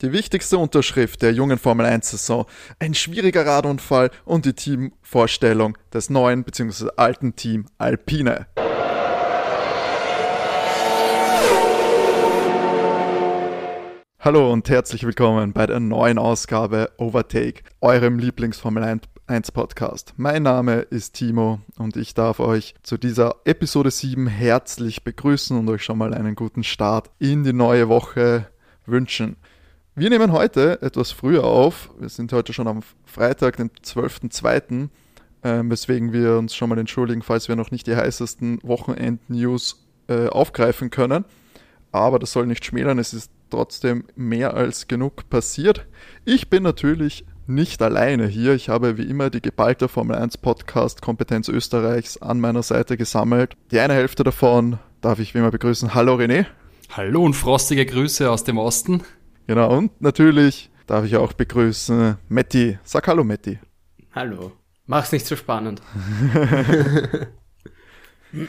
Die wichtigste Unterschrift der jungen Formel 1-Saison, ein schwieriger Radunfall und die Teamvorstellung des neuen bzw. alten Team Alpine. Hallo und herzlich willkommen bei der neuen Ausgabe Overtake, eurem Lieblings-Formel 1 Podcast. Mein Name ist Timo und ich darf euch zu dieser Episode 7 herzlich begrüßen und euch schon mal einen guten Start in die neue Woche wünschen. Wir nehmen heute etwas früher auf. Wir sind heute schon am Freitag, den 12.02., äh, weswegen wir uns schon mal entschuldigen, falls wir noch nicht die heißesten Wochenend-News äh, aufgreifen können. Aber das soll nicht schmälern, es ist trotzdem mehr als genug passiert. Ich bin natürlich nicht alleine hier. Ich habe wie immer die geballte Formel 1 Podcast Kompetenz Österreichs an meiner Seite gesammelt. Die eine Hälfte davon darf ich wie immer begrüßen. Hallo René. Hallo und frostige Grüße aus dem Osten. Genau, und natürlich darf ich auch begrüßen Matti. Sag Hallo, Matti. Hallo. Mach's nicht so spannend.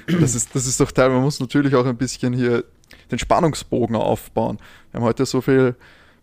das, ist, das ist doch Teil, man muss natürlich auch ein bisschen hier den Spannungsbogen aufbauen. Wir haben heute so viele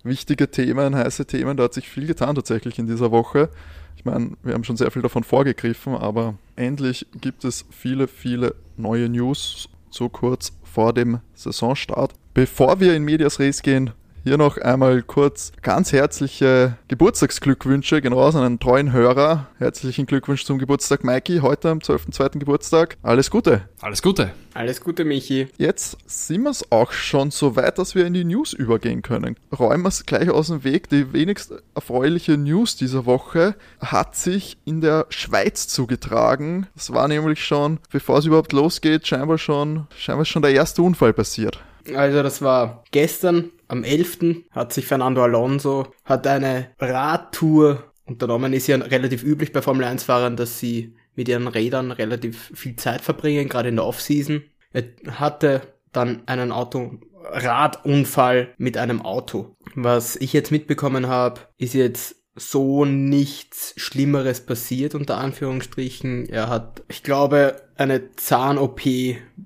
wichtige Themen, heiße Themen, da hat sich viel getan tatsächlich in dieser Woche. Ich meine, wir haben schon sehr viel davon vorgegriffen, aber endlich gibt es viele, viele neue News so kurz vor dem Saisonstart. Bevor wir in Medias Res gehen, hier noch einmal kurz ganz herzliche Geburtstagsglückwünsche, genau aus einem treuen Hörer. Herzlichen Glückwunsch zum Geburtstag, Mikey, heute am 12.2. Geburtstag. Alles Gute. Alles Gute. Alles Gute, Michi. Jetzt sind wir es auch schon so weit, dass wir in die News übergehen können. Räumen wir es gleich aus dem Weg. Die wenigst erfreuliche News dieser Woche hat sich in der Schweiz zugetragen. Das war nämlich schon, bevor es überhaupt losgeht, scheinbar schon, scheinbar schon der erste Unfall passiert. Also das war gestern am 11. hat sich Fernando Alonso hat eine Radtour unternommen. Ist ja relativ üblich bei Formel 1 Fahrern, dass sie mit ihren Rädern relativ viel Zeit verbringen, gerade in der Offseason. Er hatte dann einen Auto Radunfall mit einem Auto. Was ich jetzt mitbekommen habe, ist jetzt so nichts Schlimmeres passiert, unter Anführungsstrichen. Er hat, ich glaube, eine Zahn-OP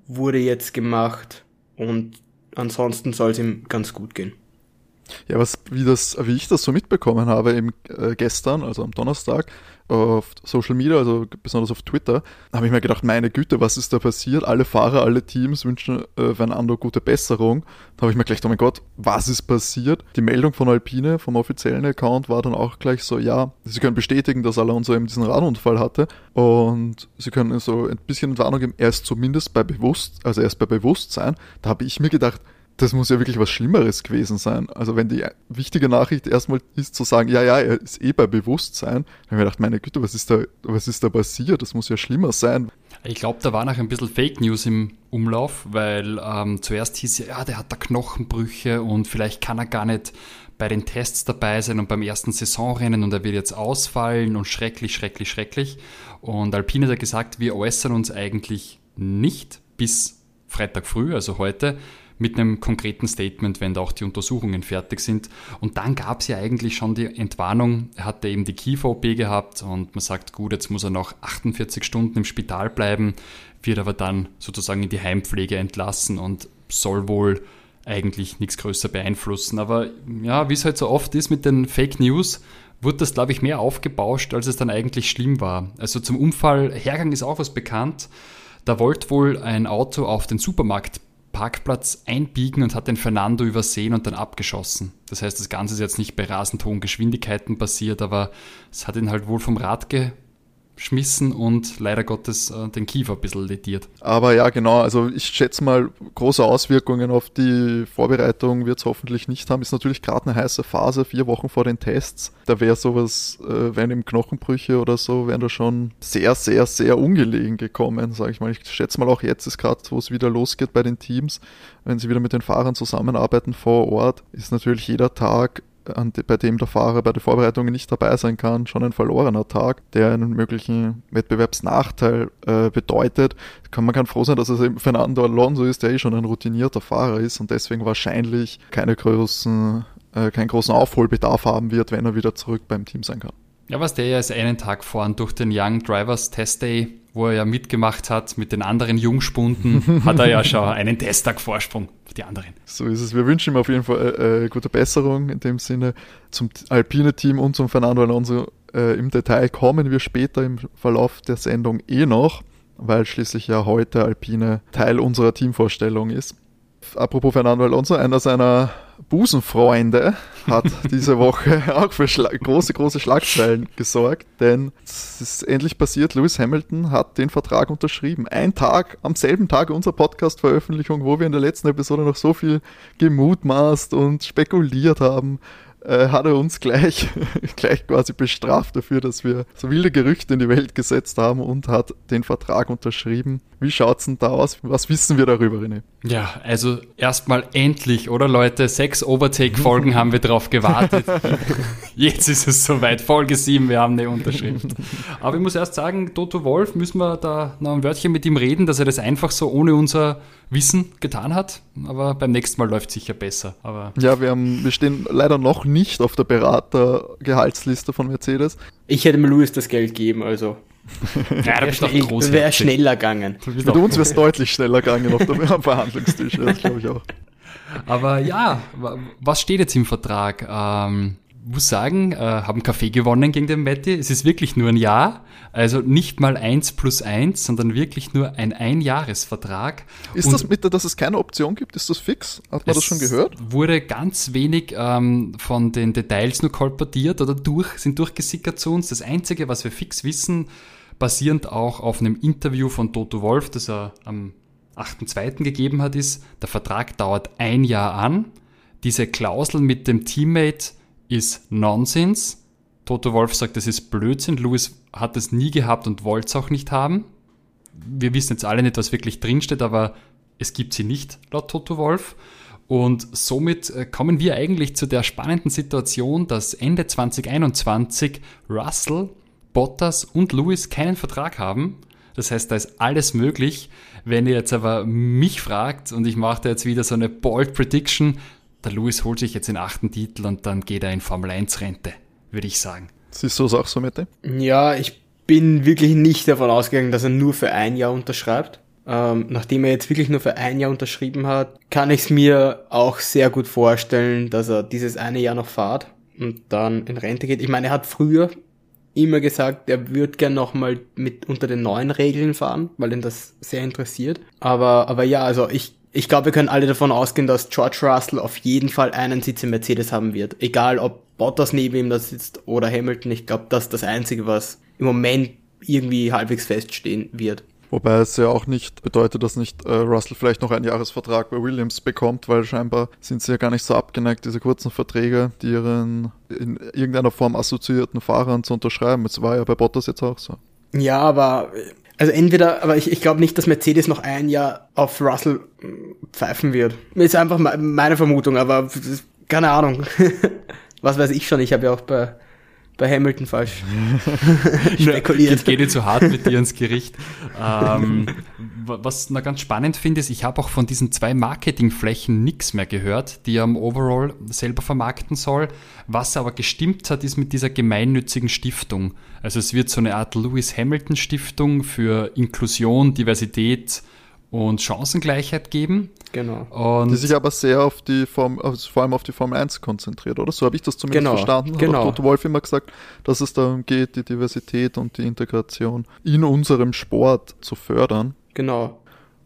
wurde jetzt gemacht und ansonsten soll es ihm ganz gut gehen. Ja, was, wie, das, wie ich das so mitbekommen habe, eben äh, gestern, also am Donnerstag, auf Social Media, also besonders auf Twitter, habe ich mir gedacht, meine Güte, was ist da passiert? Alle Fahrer, alle Teams wünschen äh, Fernando gute Besserung. Da habe ich mir gedacht, oh mein Gott, was ist passiert? Die Meldung von Alpine, vom offiziellen Account, war dann auch gleich so, ja, sie können bestätigen, dass Alonso eben diesen Radunfall hatte und sie können so ein bisschen Entwarnung geben, er ist zumindest bei Bewusst, also er ist bei Bewusstsein. Da habe ich mir gedacht, das muss ja wirklich was Schlimmeres gewesen sein. Also wenn die wichtige Nachricht erstmal ist zu sagen, ja, ja, er ist eh bei Bewusstsein, dann habe ich gedacht, meine Güte, was ist da, was ist da passiert? Das muss ja schlimmer sein. Ich glaube, da war noch ein bisschen Fake News im Umlauf, weil ähm, zuerst hieß ja, ja, der hat da Knochenbrüche und vielleicht kann er gar nicht bei den Tests dabei sein und beim ersten Saisonrennen und er wird jetzt ausfallen und schrecklich, schrecklich, schrecklich. Und Alpine hat gesagt, wir äußern uns eigentlich nicht bis Freitag früh, also heute, mit einem konkreten Statement, wenn da auch die Untersuchungen fertig sind. Und dann gab es ja eigentlich schon die Entwarnung, er hatte eben die Kiefer-OP gehabt und man sagt, gut, jetzt muss er noch 48 Stunden im Spital bleiben, wird aber dann sozusagen in die Heimpflege entlassen und soll wohl eigentlich nichts größer beeinflussen. Aber ja, wie es halt so oft ist mit den Fake News, wurde das, glaube ich, mehr aufgebauscht, als es dann eigentlich schlimm war. Also zum Unfall, Hergang ist auch was bekannt. Da wollte wohl ein Auto auf den Supermarkt Parkplatz einbiegen und hat den Fernando übersehen und dann abgeschossen. Das heißt, das Ganze ist jetzt nicht bei rasend hohen Geschwindigkeiten passiert, aber es hat ihn halt wohl vom Rad ge geschmissen und leider Gottes äh, den Kiefer ein bisschen lediert. Aber ja, genau, also ich schätze mal, große Auswirkungen auf die Vorbereitung wird es hoffentlich nicht haben. Ist natürlich gerade eine heiße Phase, vier Wochen vor den Tests. Da wäre sowas, äh, wären eben Knochenbrüche oder so, wären da schon sehr, sehr, sehr ungelegen gekommen, sage ich mal. Ich schätze mal auch jetzt ist gerade, wo es wieder losgeht bei den Teams, wenn sie wieder mit den Fahrern zusammenarbeiten vor Ort, ist natürlich jeder Tag bei dem der Fahrer bei den Vorbereitungen nicht dabei sein kann, schon ein verlorener Tag, der einen möglichen Wettbewerbsnachteil äh, bedeutet. Kann, man kann froh sein, dass es eben Fernando Alonso ist, der eh schon ein routinierter Fahrer ist und deswegen wahrscheinlich keine großen, äh, keinen großen Aufholbedarf haben wird, wenn er wieder zurück beim Team sein kann. Ja, was der ja ist einen Tag fahren durch den Young Drivers Test Day wo er ja mitgemacht hat mit den anderen Jungspunden, hat er ja schon einen Testtag Vorsprung auf die anderen. So ist es. Wir wünschen ihm auf jeden Fall äh, äh gute Besserung in dem Sinne zum alpine Team und zum Fernando Alonso. Äh, Im Detail kommen wir später im Verlauf der Sendung eh noch, weil schließlich ja heute Alpine Teil unserer Teamvorstellung ist. Apropos Fernando Alonso, einer seiner Busenfreunde hat diese Woche auch für große, große Schlagzeilen gesorgt, denn es ist endlich passiert, Lewis Hamilton hat den Vertrag unterschrieben. Ein Tag, am selben Tag unserer Podcast-Veröffentlichung, wo wir in der letzten Episode noch so viel gemutmaßt und spekuliert haben, äh, hat er uns gleich, gleich quasi bestraft dafür, dass wir so wilde Gerüchte in die Welt gesetzt haben und hat den Vertrag unterschrieben. Wie schaut's denn da aus? Was wissen wir darüber, René? Ja, also erstmal endlich, oder Leute? Sechs Overtake-Folgen haben wir drauf gewartet. Jetzt ist es soweit. Folge 7, wir haben eine Unterschrift. Aber ich muss erst sagen, Toto Wolf, müssen wir da noch ein Wörtchen mit ihm reden, dass er das einfach so ohne unser Wissen getan hat. Aber beim nächsten Mal läuft es sicher besser. Aber ja, wir, haben, wir stehen leider noch nicht auf der Beratergehaltsliste von Mercedes. Ich hätte mir Louis das Geld geben, also. Ja, da bist schnell, groß. Wäre schneller gegangen. Mit uns wäre es deutlich schneller gegangen auf dem Verhandlungstisch, das glaube ich auch. Aber ja, was steht jetzt im Vertrag? Ähm, muss sagen, äh, haben Kaffee gewonnen gegen den Matti. Es ist wirklich nur ein Jahr. Also nicht mal eins plus eins, sondern wirklich nur ein Einjahresvertrag. Ist Und das mit, dass es keine Option gibt? Ist das fix? Hat man das schon gehört? Wurde ganz wenig ähm, von den Details nur kolportiert oder durch, sind durchgesickert zu uns. Das Einzige, was wir fix wissen, basierend auch auf einem Interview von Toto Wolf, das er am 8.2. gegeben hat, ist, der Vertrag dauert ein Jahr an. Diese Klausel mit dem Teammate ist Nonsens. Toto Wolf sagt, das ist Blödsinn. Lewis hat es nie gehabt und wollte es auch nicht haben. Wir wissen jetzt alle nicht, was wirklich drinsteht, aber es gibt sie nicht, laut Toto Wolf. Und somit äh, kommen wir eigentlich zu der spannenden Situation, dass Ende 2021 Russell, Bottas und Lewis keinen Vertrag haben. Das heißt, da ist alles möglich. Wenn ihr jetzt aber mich fragt und ich mache da jetzt wieder so eine Bold Prediction, der Lewis holt sich jetzt den achten Titel und dann geht er in Formel 1 Rente würde ich sagen. Siehst du es auch so, Mette? Ja, ich bin wirklich nicht davon ausgegangen, dass er nur für ein Jahr unterschreibt. Ähm, nachdem er jetzt wirklich nur für ein Jahr unterschrieben hat, kann ich es mir auch sehr gut vorstellen, dass er dieses eine Jahr noch fahrt und dann in Rente geht. Ich meine, er hat früher immer gesagt, er würde gern nochmal mit unter den neuen Regeln fahren, weil ihn das sehr interessiert. Aber, aber ja, also ich ich glaube, wir können alle davon ausgehen, dass George Russell auf jeden Fall einen Sitz im Mercedes haben wird. Egal, ob Bottas neben ihm da sitzt oder Hamilton. Ich glaube, das ist das Einzige, was im Moment irgendwie halbwegs feststehen wird. Wobei es ja auch nicht bedeutet, dass nicht äh, Russell vielleicht noch einen Jahresvertrag bei Williams bekommt, weil scheinbar sind sie ja gar nicht so abgeneigt, diese kurzen Verträge, die ihren in irgendeiner Form assoziierten Fahrern zu unterschreiben. Es war ja bei Bottas jetzt auch so. Ja, aber also entweder, aber ich, ich glaube nicht, dass Mercedes noch ein Jahr auf Russell hm, pfeifen wird. Ist einfach meine Vermutung, aber keine Ahnung. Was weiß ich schon, ich habe ja auch bei, bei Hamilton falsch spekuliert. Ich gehe nicht so hart mit dir ins Gericht. Ähm, was ich noch ganz spannend finde, ist, ich habe auch von diesen zwei Marketingflächen nichts mehr gehört, die er am Overall selber vermarkten soll. Was aber gestimmt hat, ist mit dieser gemeinnützigen Stiftung. Also es wird so eine Art Lewis Hamilton Stiftung für Inklusion, Diversität und Chancengleichheit geben. Genau. Und die sich aber sehr auf die Form, also vor allem auf die Formel 1 konzentriert, oder? So habe ich das zumindest genau. verstanden. Genau. Hat Toto Wolf immer gesagt, dass es darum geht, die Diversität und die Integration in unserem Sport zu fördern. Genau.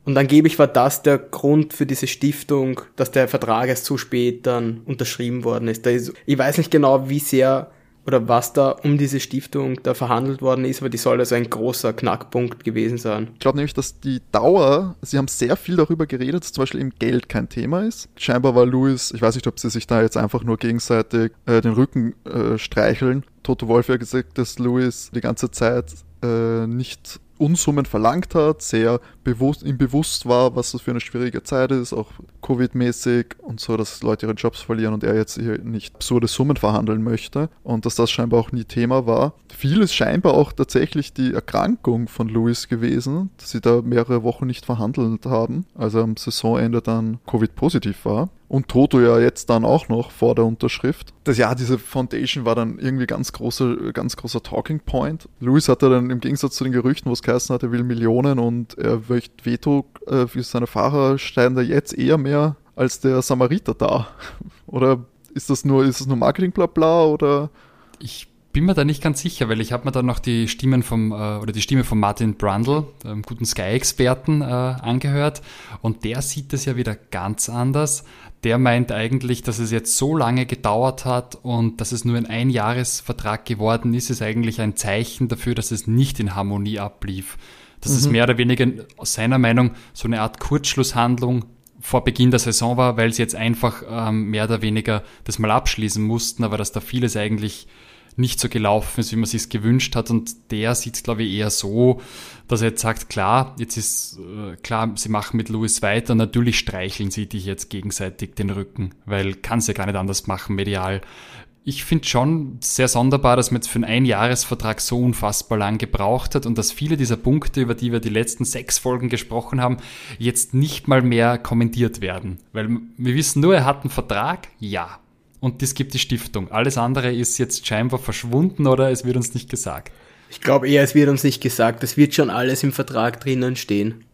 Und angeblich war das der Grund für diese Stiftung, dass der Vertrag erst zu spät dann unterschrieben worden ist. ist ich weiß nicht genau, wie sehr oder was da um diese Stiftung da verhandelt worden ist, aber die soll also ein großer Knackpunkt gewesen sein. Ich glaube nämlich, dass die Dauer, sie haben sehr viel darüber geredet, dass zum Beispiel eben Geld kein Thema ist. Scheinbar war Louis, ich weiß nicht, ob sie sich da jetzt einfach nur gegenseitig äh, den Rücken äh, streicheln. Toto Wolf hat gesagt, dass Louis die ganze Zeit äh, nicht Unsummen verlangt hat, sehr bewusst, ihm bewusst war, was das für eine schwierige Zeit ist, auch Covid-mäßig und so, dass Leute ihre Jobs verlieren und er jetzt hier nicht absurde Summen verhandeln möchte und dass das scheinbar auch nie Thema war. Viel ist scheinbar auch tatsächlich die Erkrankung von Louis gewesen, dass sie da mehrere Wochen nicht verhandelt haben, als er am Saisonende dann Covid-positiv war. Und Toto ja jetzt dann auch noch vor der Unterschrift. Das ja, diese Foundation war dann irgendwie ganz großer, ganz großer Talking Point. Lewis hatte dann im Gegensatz zu den Gerüchten, wo es geheißen hat, er will Millionen und er möchte Veto äh, für seine Fahrer, steigen da jetzt eher mehr als der Samariter da. Oder ist das nur, ist das nur Marketing bla bla oder? Ich bin mir da nicht ganz sicher, weil ich habe mir dann noch die Stimmen vom äh, oder die Stimme von Martin Brundle, dem guten Sky-Experten, äh, angehört und der sieht das ja wieder ganz anders. Der meint eigentlich, dass es jetzt so lange gedauert hat und dass es nur ein Einjahresvertrag geworden ist, ist eigentlich ein Zeichen dafür, dass es nicht in Harmonie ablief. Dass mhm. es mehr oder weniger aus seiner Meinung so eine Art Kurzschlusshandlung vor Beginn der Saison war, weil sie jetzt einfach ähm, mehr oder weniger das mal abschließen mussten, aber dass da vieles eigentlich nicht so gelaufen ist, wie man sich gewünscht hat. Und der sieht glaube ich, eher so, dass er jetzt sagt, klar, jetzt ist äh, klar, sie machen mit Louis weiter, natürlich streicheln sie dich jetzt gegenseitig den Rücken, weil kann es ja gar nicht anders machen, medial. Ich finde schon sehr sonderbar, dass man jetzt für einen Einjahresvertrag so unfassbar lang gebraucht hat und dass viele dieser Punkte, über die wir die letzten sechs Folgen gesprochen haben, jetzt nicht mal mehr kommentiert werden. Weil wir wissen nur, er hat einen Vertrag, ja und das gibt die Stiftung. Alles andere ist jetzt scheinbar verschwunden oder es wird uns nicht gesagt. Ich glaube eher, es wird uns nicht gesagt. Es wird schon alles im Vertrag drinnen stehen.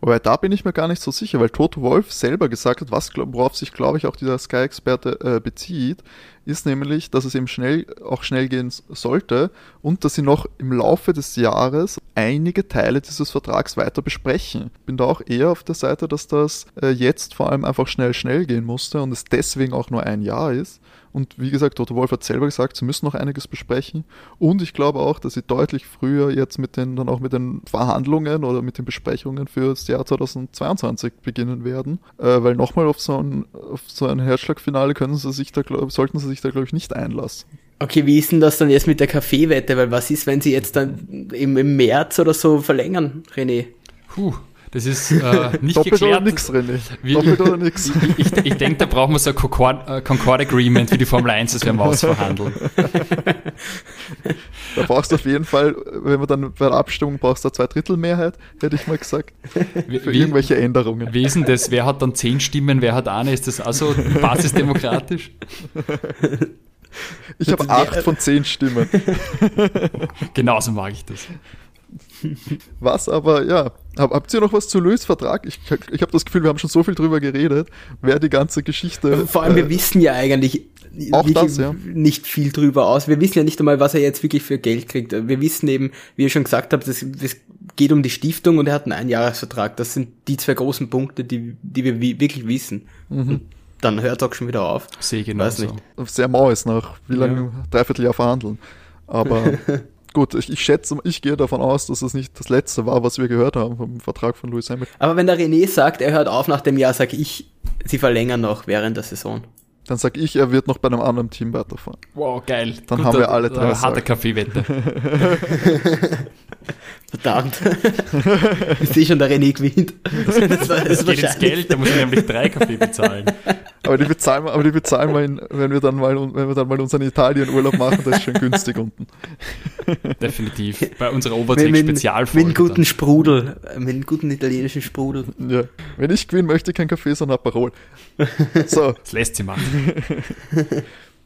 Wobei da bin ich mir gar nicht so sicher, weil Toto Wolf selber gesagt hat, was, worauf sich, glaube ich, auch dieser Sky-Experte äh, bezieht, ist nämlich, dass es eben schnell, auch schnell gehen sollte und dass sie noch im Laufe des Jahres einige Teile dieses Vertrags weiter besprechen. Bin da auch eher auf der Seite, dass das äh, jetzt vor allem einfach schnell, schnell gehen musste und es deswegen auch nur ein Jahr ist. Und wie gesagt, Toto Wolf hat selber gesagt, sie müssen noch einiges besprechen. Und ich glaube auch, dass sie deutlich früher jetzt mit den, dann auch mit den Verhandlungen oder mit den Besprechungen für das Jahr 2022 beginnen werden. Äh, weil nochmal auf so ein, auf so ein Herzschlagfinale können sie sich da, glaub, sollten sie sich da, glaube ich, nicht einlassen. Okay, wie ist denn das dann jetzt mit der Kaffeewette? Weil was ist, wenn sie jetzt dann im, im März oder so verlängern, René? Puh, das ist äh, nicht Doppelt geklärt. oder nix, René. Wie, Doppelt oder nix. Ich, ich, ich denke, da brauchen wir so ein Concord, äh, Concord Agreement wie die Formel 1, das werden wir ausverhandeln. Da brauchst du auf jeden Fall, wenn wir dann bei der Abstimmung brauchst du eine Zweidrittelmehrheit, hätte ich mal gesagt. Für wie, irgendwelche Änderungen. Wie ist denn das? Wer hat dann zehn Stimmen, wer hat eine? Ist das also basisdemokratisch? Ich habe acht von zehn Stimmen. Genauso mag ich das. Was aber, ja, hab, habt ihr noch was zu Louis Vertrag? Ich, ich habe das Gefühl, wir haben schon so viel drüber geredet, wer die ganze Geschichte. Vor allem, äh, wir wissen ja eigentlich auch das, ja. nicht viel drüber aus. Wir wissen ja nicht einmal, was er jetzt wirklich für Geld kriegt. Wir wissen eben, wie ihr schon gesagt habt, es geht um die Stiftung und er hat einen Einjahresvertrag. Das sind die zwei großen Punkte, die, die wir wirklich wissen. Mhm. Dann hört auch schon wieder auf. Sehe genau Weiß nicht. Sehr mau ist nach wie lange? Ja. Dreiviertel Jahr verhandeln. Aber Gut, ich, ich, schätze, ich gehe davon aus, dass es nicht das letzte war, was wir gehört haben vom Vertrag von Louis Hamilton. Aber wenn der René sagt, er hört auf nach dem Jahr, sage ich, sie verlängern noch während der Saison. Dann sag ich, er wird noch bei einem anderen Team weiterfahren. Wow, geil. Dann Gut, haben wir alle drei. Harte Kaffeewette. Verdammt. ich sehe schon, der René gewinnt. Das, war, das, das geht ins Geld, da muss ich nämlich drei Kaffee bezahlen. Aber die bezahlen wir, aber die bezahlen wir, in, wenn wir dann mal, wenn wir dann mal unseren Italien-Urlaub machen, das ist schon günstig unten. Definitiv. Bei unserer Overtake-Spezialfolge. Mit einem guten dann. Sprudel. Mit einem guten italienischen Sprudel. Ja. Wenn ich gewinnen möchte, kein Kaffee, sondern Aperol. So. Das lässt sie machen.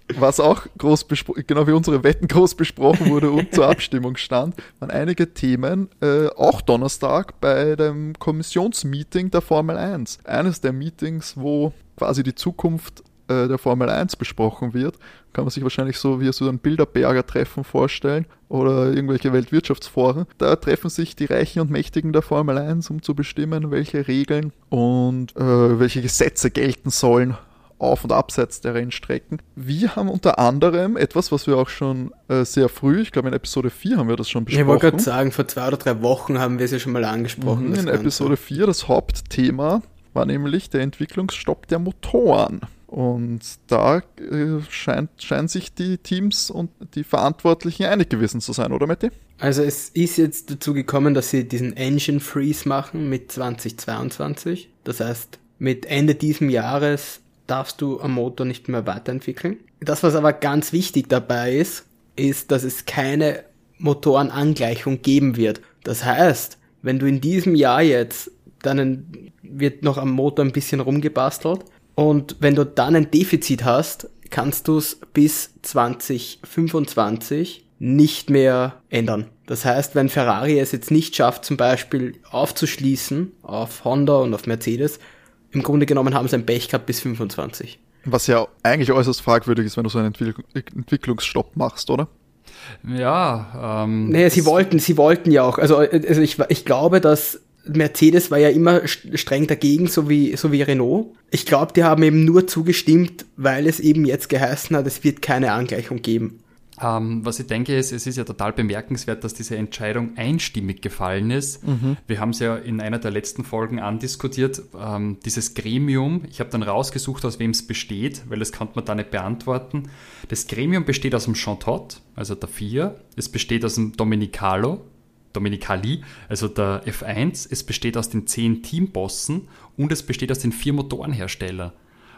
Was auch groß besprochen, genau wie unsere Wetten groß besprochen wurde und zur Abstimmung stand, waren einige Themen, äh, auch Donnerstag bei dem Kommissionsmeeting der Formel 1. Eines der Meetings, wo quasi die Zukunft äh, der Formel 1 besprochen wird. Kann man sich wahrscheinlich so wie so ein Bilderberger-Treffen vorstellen oder irgendwelche Weltwirtschaftsforen. Da treffen sich die Reichen und Mächtigen der Formel 1, um zu bestimmen, welche Regeln und äh, welche Gesetze gelten sollen auf und abseits der Rennstrecken. Wir haben unter anderem etwas, was wir auch schon äh, sehr früh, ich glaube in Episode 4 haben wir das schon besprochen. Ich wollte gerade sagen, vor zwei oder drei Wochen haben wir es ja schon mal angesprochen. Mhm, in Episode 4 das Hauptthema war nämlich der Entwicklungsstopp der Motoren. Und da äh, scheint, scheinen sich die Teams und die Verantwortlichen einig gewesen zu sein, oder Matti? Also es ist jetzt dazu gekommen, dass sie diesen Engine Freeze machen mit 2022. Das heißt, mit Ende diesem Jahres darfst du am Motor nicht mehr weiterentwickeln. Das, was aber ganz wichtig dabei ist, ist, dass es keine Motorenangleichung geben wird. Das heißt, wenn du in diesem Jahr jetzt dann wird noch am Motor ein bisschen rumgebastelt. Und wenn du dann ein Defizit hast, kannst du es bis 2025 nicht mehr ändern. Das heißt, wenn Ferrari es jetzt nicht schafft, zum Beispiel aufzuschließen auf Honda und auf Mercedes, im Grunde genommen haben sie ein Pech gehabt bis 25. Was ja eigentlich äußerst fragwürdig ist, wenn du so einen Entwickl Entwicklungsstopp machst, oder? Ja, ähm. Naja, sie wollten, sie wollten ja auch. Also, also ich, ich glaube, dass Mercedes war ja immer streng dagegen, so wie, so wie Renault. Ich glaube, die haben eben nur zugestimmt, weil es eben jetzt geheißen hat, es wird keine Angleichung geben. Ähm, was ich denke, ist, es ist ja total bemerkenswert, dass diese Entscheidung einstimmig gefallen ist. Mhm. Wir haben es ja in einer der letzten Folgen andiskutiert, ähm, dieses Gremium. Ich habe dann rausgesucht, aus wem es besteht, weil das kann man da nicht beantworten. Das Gremium besteht aus dem Chantot, also der Vier. Es besteht aus dem Dominicalo, Dominicali, also der F1. Es besteht aus den zehn Teambossen und es besteht aus den vier Motorenherstellern.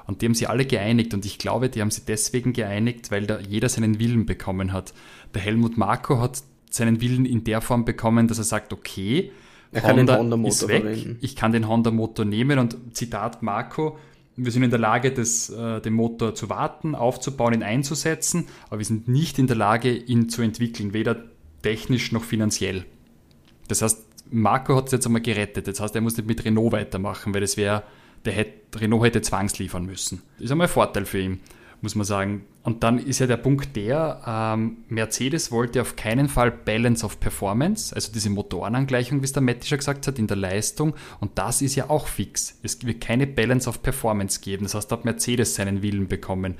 Und die haben sie alle geeinigt und ich glaube, die haben sie deswegen geeinigt, weil da jeder seinen Willen bekommen hat. Der Helmut Marko hat seinen Willen in der Form bekommen, dass er sagt, okay, er kann Honda Honda-Motor ist weg, verwenden. ich kann den Honda-Motor nehmen und Zitat Marco, wir sind in der Lage, das, äh, den Motor zu warten, aufzubauen, ihn einzusetzen, aber wir sind nicht in der Lage, ihn zu entwickeln, weder technisch noch finanziell. Das heißt, Marco hat es jetzt einmal gerettet. Das heißt, er muss nicht mit Renault weitermachen, weil das wäre der hätte, Renault hätte zwangsliefern müssen. Das ist einmal ein Vorteil für ihn, muss man sagen. Und dann ist ja der Punkt der, ähm, Mercedes wollte auf keinen Fall Balance of Performance, also diese Motorenangleichung, wie es der Metti schon gesagt hat, in der Leistung. Und das ist ja auch fix. Es wird keine Balance of Performance geben. Das heißt, da hat Mercedes seinen Willen bekommen.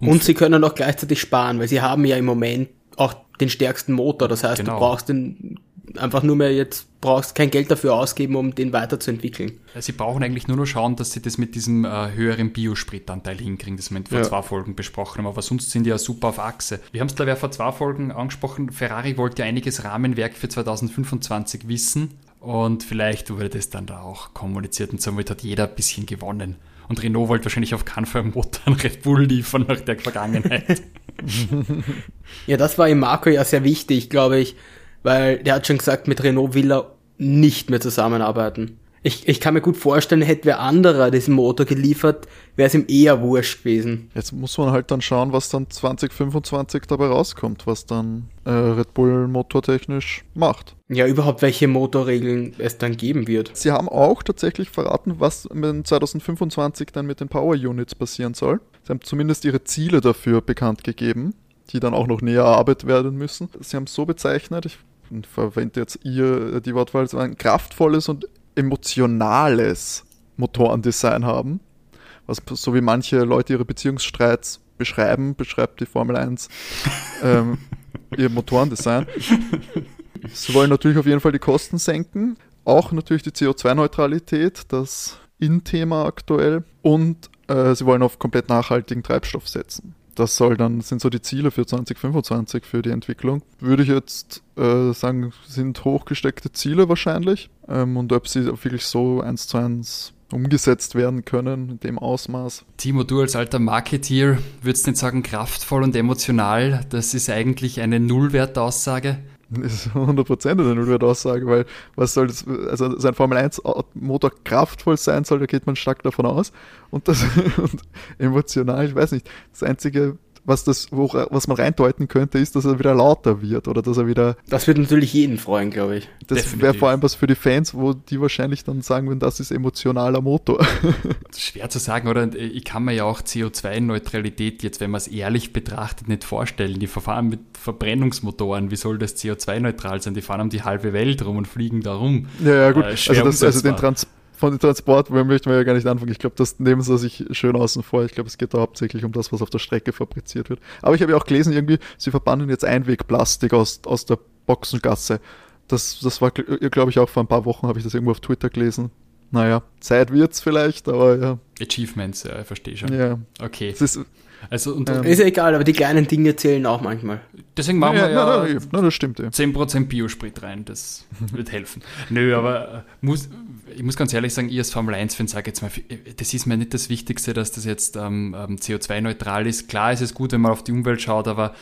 Und, Und sie können auch gleichzeitig sparen, weil sie haben ja im Moment auch den stärksten Motor. Das heißt, genau. du brauchst den einfach nur mehr jetzt brauchst kein Geld dafür ausgeben, um den weiterzuentwickeln. Sie brauchen eigentlich nur noch schauen, dass sie das mit diesem äh, höheren Biospritanteil hinkriegen, das wir vor ja. zwei Folgen besprochen haben. Aber sonst sind die ja super auf Achse. Wir haben es, glaube ich, vor zwei Folgen angesprochen. Ferrari wollte ja einiges Rahmenwerk für 2025 wissen. Und vielleicht wurde das dann da auch kommuniziert und somit hat jeder ein bisschen gewonnen. Und Renault wollte wahrscheinlich auf keinen Fall Motor an Red Bull liefern nach der Vergangenheit. ja, das war im Marco ja sehr wichtig, glaube ich weil der hat schon gesagt, mit Renault will er nicht mehr zusammenarbeiten. Ich, ich kann mir gut vorstellen, hätte wer anderer diesen Motor geliefert, wäre es ihm eher wurscht gewesen. Jetzt muss man halt dann schauen, was dann 2025 dabei rauskommt, was dann äh, Red Bull motortechnisch macht. Ja, überhaupt welche Motorregeln es dann geben wird. Sie haben auch tatsächlich verraten, was 2025 dann mit den Power Units passieren soll. Sie haben zumindest ihre Ziele dafür bekannt gegeben die dann auch noch näher erarbeitet werden müssen. Sie haben es so bezeichnet, ich verwende jetzt ihr die Wortwahl, ein kraftvolles und emotionales Motorendesign haben. Was so wie manche Leute ihre Beziehungsstreits beschreiben, beschreibt die Formel 1 ähm, ihr Motorendesign. Sie wollen natürlich auf jeden Fall die Kosten senken, auch natürlich die CO2-Neutralität, das In-Thema aktuell, und äh, sie wollen auf komplett nachhaltigen Treibstoff setzen das soll dann, sind so die Ziele für 2025 für die Entwicklung. Würde ich jetzt äh, sagen, sind hochgesteckte Ziele wahrscheinlich. Ähm, und ob sie wirklich so eins zu eins umgesetzt werden können in dem Ausmaß. Timo, du als alter Marketeer würdest nicht sagen kraftvoll und emotional, das ist eigentlich eine Nullwertaussage? Ist 100% eine Nullwertaussage, weil was soll das, also sein Formel 1 Motor kraftvoll sein soll, da geht man stark davon aus. Und das und emotional, ich weiß nicht, das einzige was, das, wo, was man reindeuten könnte, ist, dass er wieder lauter wird oder dass er wieder. Das wird natürlich jeden freuen, glaube ich. Das wäre vor allem was für die Fans, wo die wahrscheinlich dann sagen würden, das ist emotionaler Motor. Schwer zu sagen, oder? Ich kann mir ja auch CO2-Neutralität jetzt, wenn man es ehrlich betrachtet, nicht vorstellen. Die verfahren mit Verbrennungsmotoren. Wie soll das CO2-neutral sein? Die fahren um die halbe Welt rum und fliegen da rum. Ja, ja, gut. Äh, also, das, also den Transport von dem Transport möchten wir ja gar nicht anfangen. Ich glaube, das nehmen sie sich schön außen vor. Ich glaube, es geht da hauptsächlich um das, was auf der Strecke fabriziert wird. Aber ich habe ja auch gelesen, irgendwie, sie verbannen jetzt Einwegplastik aus, aus der Boxengasse. Das, das war, glaube ich, auch vor ein paar Wochen habe ich das irgendwo auf Twitter gelesen. Naja, Zeit wird's vielleicht, aber ja. Achievements, ja, ich verstehe schon. Ja. Okay. Es ist, also, und, ähm, ist ja egal, aber die kleinen Dinge zählen auch manchmal. Deswegen machen ja, wir ja, ja, na, das stimmt, ja. 10% Biosprit rein, das wird helfen. Nö, aber äh, muss, ich muss ganz ehrlich sagen, ich als Formel 1-Fan sage jetzt mal, das ist mir nicht das Wichtigste, dass das jetzt ähm, ähm CO2-neutral ist. Klar ist es gut, wenn man auf die Umwelt schaut, aber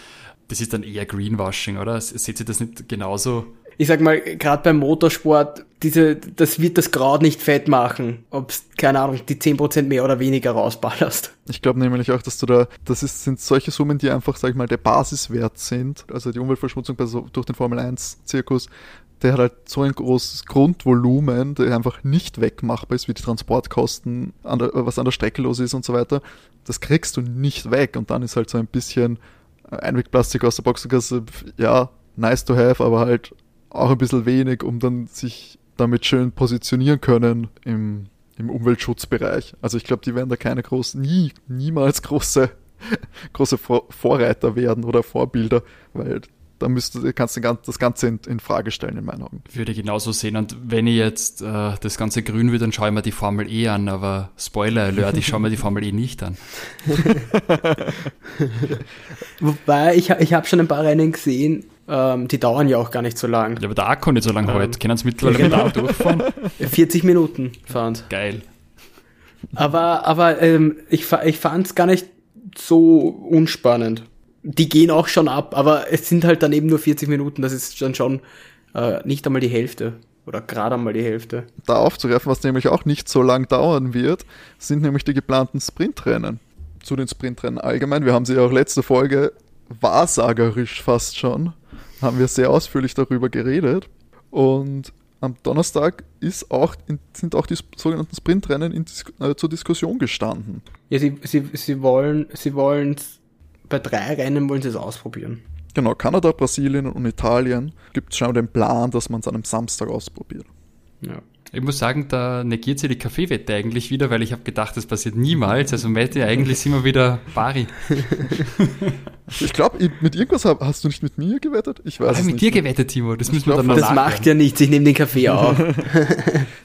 das ist dann eher Greenwashing, oder? Seht ihr das nicht genauso? Ich sag mal, gerade beim Motorsport, diese, das wird das Kraut nicht fett machen, ob's, keine Ahnung, die 10% mehr oder weniger rausballerst. Ich glaube nämlich auch, dass du da, das ist, sind solche Summen, die einfach, sag ich mal, der Basiswert sind. Also die Umweltverschmutzung durch den Formel 1 Zirkus, der hat halt so ein großes Grundvolumen, der einfach nicht wegmachbar ist, wie die Transportkosten, an der, was an der Strecke los ist und so weiter. Das kriegst du nicht weg und dann ist halt so ein bisschen Einwegplastik aus der Boxengasse, ja, nice to have, aber halt auch ein bisschen wenig, um dann sich damit schön positionieren können im, im Umweltschutzbereich. Also ich glaube, die werden da keine großen, nie, niemals große, große Vorreiter werden oder Vorbilder, weil da müsste, kannst du das Ganze in, in, Frage stellen, in meinen Augen. Würde ich genauso sehen. Und wenn ich jetzt äh, das Ganze grün will, dann schaue ich mir die Formel E an, aber Spoiler Alert, ich schaue mir die Formel E nicht an. Wobei, ich, ich habe schon ein paar Rennen gesehen, ähm, die dauern ja auch gar nicht so lang. Ja, aber der Akku nicht so lang ähm, heute. Können Sie mittlerweile genau. mit durchfahren? 40 Minuten fahren. Geil. Aber, aber ähm, ich, ich fand es gar nicht so unspannend. Die gehen auch schon ab, aber es sind halt dann eben nur 40 Minuten. Das ist dann schon äh, nicht einmal die Hälfte. Oder gerade einmal die Hälfte. Da aufzugreifen, was nämlich auch nicht so lang dauern wird, sind nämlich die geplanten Sprintrennen. Zu den Sprintrennen allgemein. Wir haben sie ja auch letzte Folge wahrsagerisch fast schon haben wir sehr ausführlich darüber geredet. Und am Donnerstag ist auch, sind auch die sogenannten Sprintrennen in, äh, zur Diskussion gestanden. Ja, sie, sie, sie wollen sie wollen bei drei Rennen wollen sie es ausprobieren. Genau, Kanada, Brasilien und Italien gibt es schon den Plan, dass man es an einem Samstag ausprobiert. Ich muss sagen, da negiert sie die Kaffeewette eigentlich wieder, weil ich habe gedacht, das passiert niemals. Also Mette, eigentlich sind wir wieder pari. ich glaube, mit irgendwas hast du nicht mit mir gewettet? Ich weiß ich es mit nicht. dir gewettet, Timo. Das müssen wir dann mal Das macht ja nichts, ich nehme den Kaffee auf.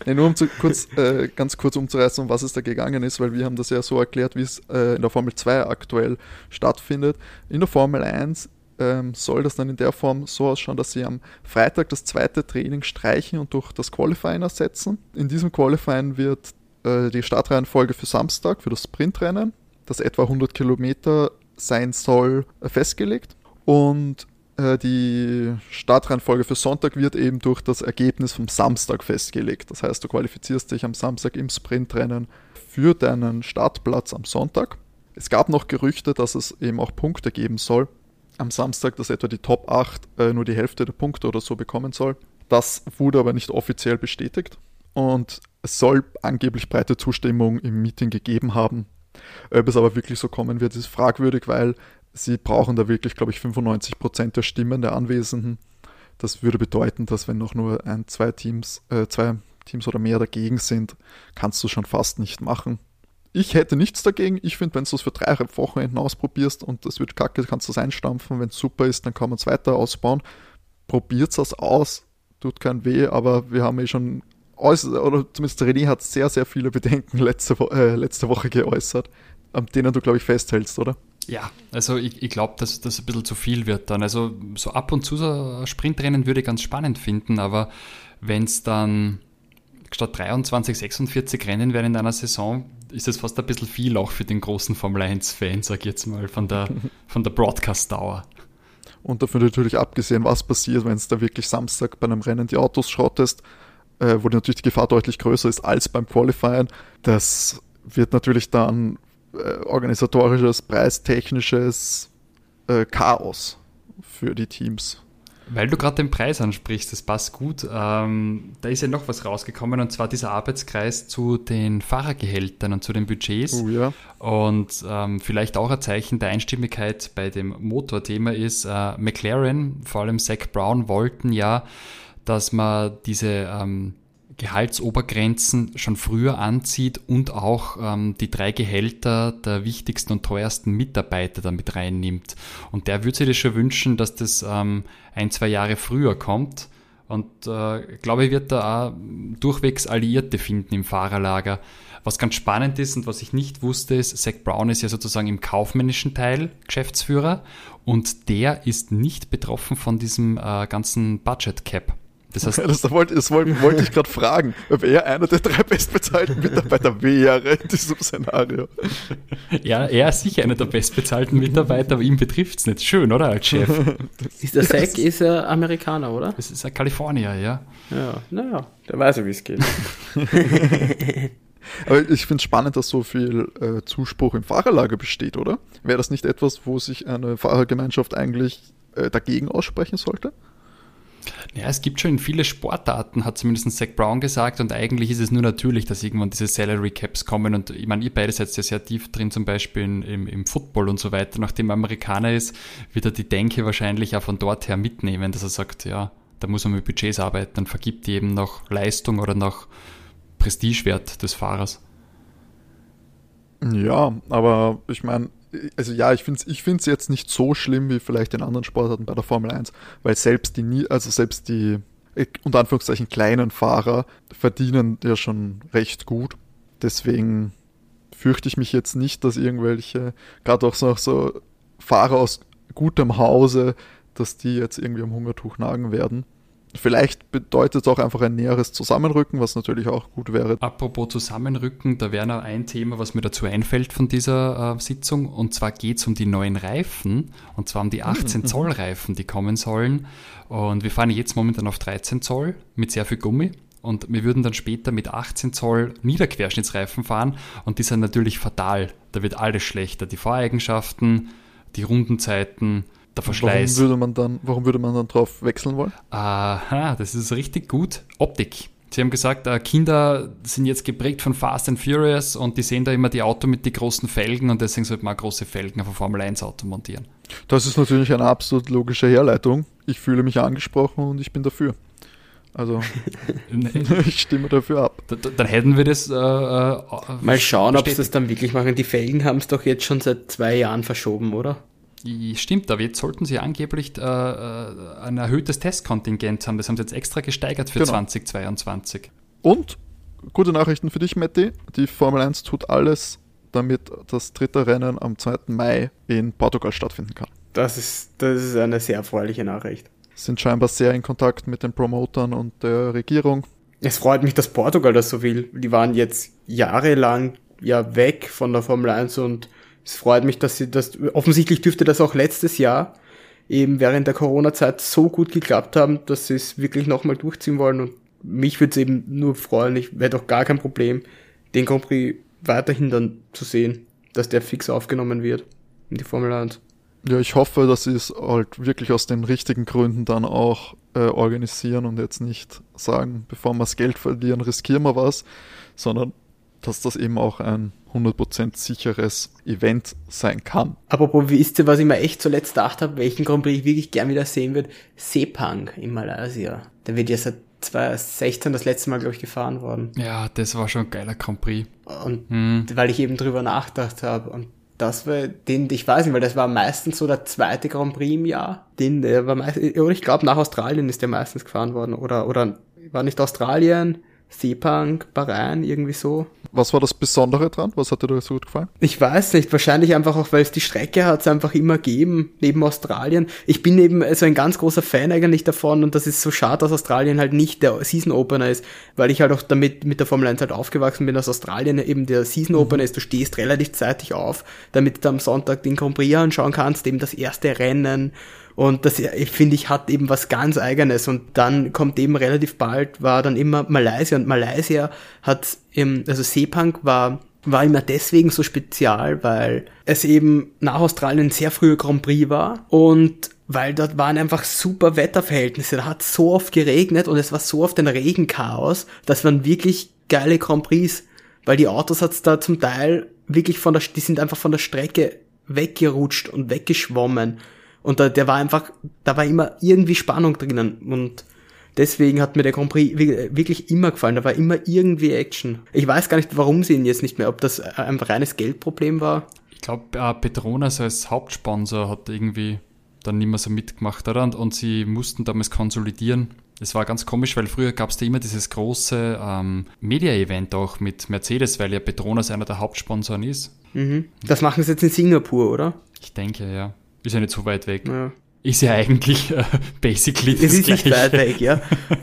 nee, nur um zu kurz, äh, ganz kurz umzureißen, um was es da gegangen ist, weil wir haben das ja so erklärt, wie es äh, in der Formel 2 aktuell stattfindet. In der Formel 1 ähm, soll das dann in der Form so ausschauen, dass sie am Freitag das zweite Training streichen und durch das Qualifying ersetzen. In diesem Qualifying wird äh, die Startreihenfolge für Samstag, für das Sprintrennen, das etwa 100 Kilometer sein soll, äh, festgelegt. Und äh, die Startreihenfolge für Sonntag wird eben durch das Ergebnis vom Samstag festgelegt. Das heißt, du qualifizierst dich am Samstag im Sprintrennen für deinen Startplatz am Sonntag. Es gab noch Gerüchte, dass es eben auch Punkte geben soll am Samstag, dass etwa die Top 8 äh, nur die Hälfte der Punkte oder so bekommen soll. Das wurde aber nicht offiziell bestätigt und es soll angeblich breite Zustimmung im Meeting gegeben haben. Ob es aber wirklich so kommen wird, ist fragwürdig, weil sie brauchen da wirklich, glaube ich, 95% der Stimmen der Anwesenden. Das würde bedeuten, dass wenn noch nur ein, zwei Teams, äh, zwei Teams oder mehr dagegen sind, kannst du schon fast nicht machen ich hätte nichts dagegen. Ich finde, wenn du es für drei Wochenenden ausprobierst und das wird kacke, kannst du es einstampfen. Wenn es super ist, dann kann man es weiter ausbauen. Probiert es aus. Tut kein weh, aber wir haben eh schon äußert, oder zumindest René hat sehr, sehr viele Bedenken letzte, äh, letzte Woche geäußert, an denen du, glaube ich, festhältst, oder? Ja, also ich, ich glaube, dass das ein bisschen zu viel wird dann. Also so ab und zu so Sprintrennen würde ich ganz spannend finden, aber wenn es dann statt 23, 46 Rennen werden in einer Saison, ist es fast ein bisschen viel auch für den großen Formel 1-Fan, sag ich jetzt mal, von der, von der Broadcast-Dauer. Und dafür natürlich abgesehen, was passiert, wenn es da wirklich Samstag bei einem Rennen die Autos schrottest, äh, wo natürlich die Gefahr deutlich größer ist als beim Qualifying. Das wird natürlich dann äh, organisatorisches, preistechnisches äh, Chaos für die Teams. Weil du gerade den Preis ansprichst, das passt gut. Ähm, da ist ja noch was rausgekommen und zwar dieser Arbeitskreis zu den Fahrergehältern und zu den Budgets. Oh, ja. Und ähm, vielleicht auch ein Zeichen der Einstimmigkeit bei dem Motorthema ist, äh, McLaren, vor allem Zach Brown, wollten ja, dass man diese ähm, Gehaltsobergrenzen schon früher anzieht und auch ähm, die drei Gehälter der wichtigsten und teuersten Mitarbeiter damit reinnimmt. Und der würde sich das schon wünschen, dass das ähm, ein, zwei Jahre früher kommt. Und äh, glaube ich, wird da auch durchwegs Alliierte finden im Fahrerlager. Was ganz spannend ist und was ich nicht wusste, ist, Zach Brown ist ja sozusagen im kaufmännischen Teil Geschäftsführer und der ist nicht betroffen von diesem äh, ganzen Budget Cap. Das heißt, das wollte, das wollte, wollte ich gerade fragen, ob er einer der drei bestbezahlten Mitarbeiter wäre in diesem Szenario. ja, er ist sicher einer der bestbezahlten Mitarbeiter, aber ihm betrifft es nicht. Schön, oder, als Chef? Ist der Zack ist er Amerikaner, oder? Das ist ein Kalifornier, ja. Ja, naja, der weiß ja, wie es geht. Aber ich finde es spannend, dass so viel äh, Zuspruch im Fahrerlager besteht, oder? Wäre das nicht etwas, wo sich eine Fahrergemeinschaft eigentlich äh, dagegen aussprechen sollte? Ja, es gibt schon viele Sportarten, hat zumindest Zach Brown gesagt, und eigentlich ist es nur natürlich, dass irgendwann diese Salary Caps kommen. Und ich meine, ihr beide seid ja sehr tief drin, zum Beispiel im, im Football und so weiter. Nachdem er Amerikaner ist, wird er die Denke wahrscheinlich auch von dort her mitnehmen, dass er sagt, ja, da muss man mit Budgets arbeiten und vergibt die eben nach Leistung oder nach Prestigewert des Fahrers. Ja, aber ich meine, also ja, ich finde es ich find's jetzt nicht so schlimm wie vielleicht in anderen Sportarten bei der Formel 1, weil selbst die, also selbst die unter Anführungszeichen kleinen Fahrer verdienen ja schon recht gut. Deswegen fürchte ich mich jetzt nicht, dass irgendwelche, gerade auch so, so Fahrer aus gutem Hause, dass die jetzt irgendwie am Hungertuch nagen werden. Vielleicht bedeutet es auch einfach ein näheres Zusammenrücken, was natürlich auch gut wäre. Apropos Zusammenrücken, da wäre noch ein Thema, was mir dazu einfällt von dieser äh, Sitzung. Und zwar geht es um die neuen Reifen, und zwar um die 18 mhm. Zoll Reifen, die kommen sollen. Und wir fahren jetzt momentan auf 13 Zoll mit sehr viel Gummi. Und wir würden dann später mit 18 Zoll Niederquerschnittsreifen fahren. Und die sind natürlich fatal. Da wird alles schlechter. Die Fahreigenschaften, die Rundenzeiten, der Verschleiß. Warum würde man dann, warum würde man dann drauf wechseln wollen? Aha, das ist richtig gut. Optik. Sie haben gesagt, äh, Kinder sind jetzt geprägt von Fast and Furious und die sehen da immer die Auto mit den großen Felgen und deswegen sollte man große Felgen auf ein Formel 1 Auto montieren. Das ist natürlich eine absolut logische Herleitung. Ich fühle mich angesprochen und ich bin dafür. Also, ich stimme dafür ab. Dann hätten wir das. Äh, äh, Mal schauen, ob sie das dann wirklich machen. Die Felgen haben es doch jetzt schon seit zwei Jahren verschoben, oder? Stimmt, aber jetzt sollten sie angeblich äh, äh, ein erhöhtes Testkontingent haben. Das haben sie jetzt extra gesteigert für genau. 2022. Und gute Nachrichten für dich, Matti. Die Formel 1 tut alles, damit das dritte Rennen am 2. Mai in Portugal stattfinden kann. Das ist, das ist eine sehr erfreuliche Nachricht. Sind scheinbar sehr in Kontakt mit den Promotern und der Regierung. Es freut mich, dass Portugal das so will. Die waren jetzt jahrelang ja weg von der Formel 1 und es freut mich, dass sie das, offensichtlich dürfte das auch letztes Jahr eben während der Corona-Zeit so gut geklappt haben, dass sie es wirklich nochmal durchziehen wollen und mich würde es eben nur freuen, ich wäre doch gar kein Problem, den Grand Prix weiterhin dann zu sehen, dass der fix aufgenommen wird in die Formel 1. Ja, ich hoffe, dass sie es halt wirklich aus den richtigen Gründen dann auch äh, organisieren und jetzt nicht sagen, bevor wir das Geld verlieren, riskieren wir was, sondern dass das eben auch ein 100% sicheres Event sein kann. Apropos, wisst ihr, was ich mir echt zuletzt gedacht habe, welchen Grand Prix ich wirklich gern wieder sehen würde? Sepang in Malaysia. Der wird ja seit 2016 das letzte Mal, glaube ich, gefahren worden. Ja, das war schon ein geiler Grand Prix. Und hm. weil ich eben drüber nachgedacht habe und das war den, ich weiß nicht, weil das war meistens so der zweite Grand Prix im Jahr. Den, der war meistens, oder ich glaube nach Australien ist der meistens gefahren worden. Oder, oder war nicht Australien, Sepang, Bahrain, irgendwie so. Was war das Besondere dran? Was hat dir da so gut gefallen? Ich weiß nicht, wahrscheinlich einfach auch, weil es die Strecke hat es einfach immer gegeben, neben Australien. Ich bin eben so ein ganz großer Fan eigentlich davon und das ist so schade, dass Australien halt nicht der Season Opener ist, weil ich halt auch damit mit der Formel 1 halt aufgewachsen bin, dass Australien eben der Season Opener mhm. ist. Du stehst relativ zeitig auf, damit du am Sonntag den Grand Prix anschauen kannst, eben das erste Rennen und das, finde ich, hat eben was ganz Eigenes. Und dann kommt eben relativ bald, war dann immer Malaysia. Und Malaysia hat, im, also Sepang war, war immer deswegen so spezial, weil es eben nach Australien sehr früher Grand Prix war. Und weil dort waren einfach super Wetterverhältnisse. Da hat so oft geregnet und es war so oft ein Regenchaos. Das waren wirklich geile Grand Prix. Weil die Autos hat's da zum Teil wirklich von der, die sind einfach von der Strecke weggerutscht und weggeschwommen. Und da, der war einfach, da war immer irgendwie Spannung drinnen. Und deswegen hat mir der Grand Prix wirklich immer gefallen. Da war immer irgendwie Action. Ich weiß gar nicht, warum sie ihn jetzt nicht mehr, ob das ein reines Geldproblem war. Ich glaube, äh, Petronas als Hauptsponsor hat irgendwie dann nicht mehr so mitgemacht, oder? Und, und sie mussten damals konsolidieren. Es war ganz komisch, weil früher gab es da immer dieses große ähm, Media-Event auch mit Mercedes, weil ja Petronas einer der Hauptsponsoren ist. Mhm. Das machen sie jetzt in Singapur, oder? Ich denke, ja. Ist ja nicht so weit weg. Ja. ist ja eigentlich äh, basically das Es ist Gleiche. nicht weit weg, ja.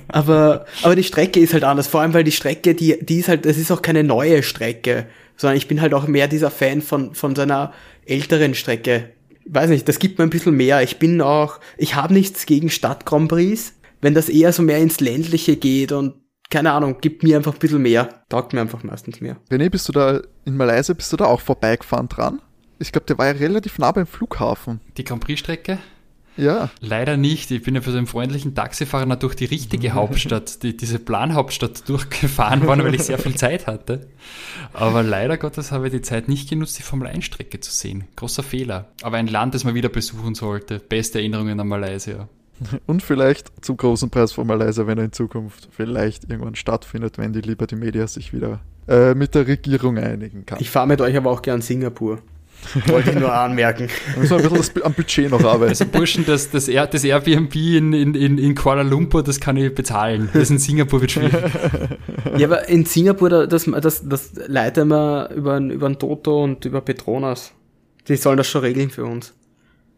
Aber, aber die Strecke ist halt anders. Vor allem, weil die Strecke, die, die ist halt, das ist auch keine neue Strecke, sondern ich bin halt auch mehr dieser Fan von, von seiner älteren Strecke. Ich weiß nicht, das gibt mir ein bisschen mehr. Ich bin auch, ich habe nichts gegen Stadt Grand Prix, wenn das eher so mehr ins Ländliche geht und keine Ahnung, gibt mir einfach ein bisschen mehr. Taugt mir einfach meistens mehr. René, bist du da in Malaysia, bist du da auch vorbeigefahren dran? Ich glaube, der war ja relativ nah beim Flughafen. Die Grand Prix-Strecke? Ja. Leider nicht. Ich bin ja für so einen freundlichen Taxifahrer durch die richtige Hauptstadt, die, diese Planhauptstadt durchgefahren worden, weil ich sehr viel Zeit hatte. Aber leider Gottes habe ich die Zeit nicht genutzt, die Formel 1-Strecke zu sehen. Großer Fehler. Aber ein Land, das man wieder besuchen sollte. Beste Erinnerungen an Malaysia. Und vielleicht zum großen Preis von Malaysia, wenn er in Zukunft vielleicht irgendwann stattfindet, wenn die Liberty Media sich wieder äh, mit der Regierung einigen kann. Ich fahre mit euch aber auch gern Singapur. Wollte ich nur anmerken. Da müssen wir ein bisschen das, am Budget noch arbeiten. Also Burschen, das, das, Air, das Airbnb in, in, in Kuala Lumpur, das kann ich bezahlen. Das in Singapur wird schwierig. Ja, aber in Singapur, das, das, das leiten wir über, über einen Toto und über Petronas. Die sollen das schon regeln für uns.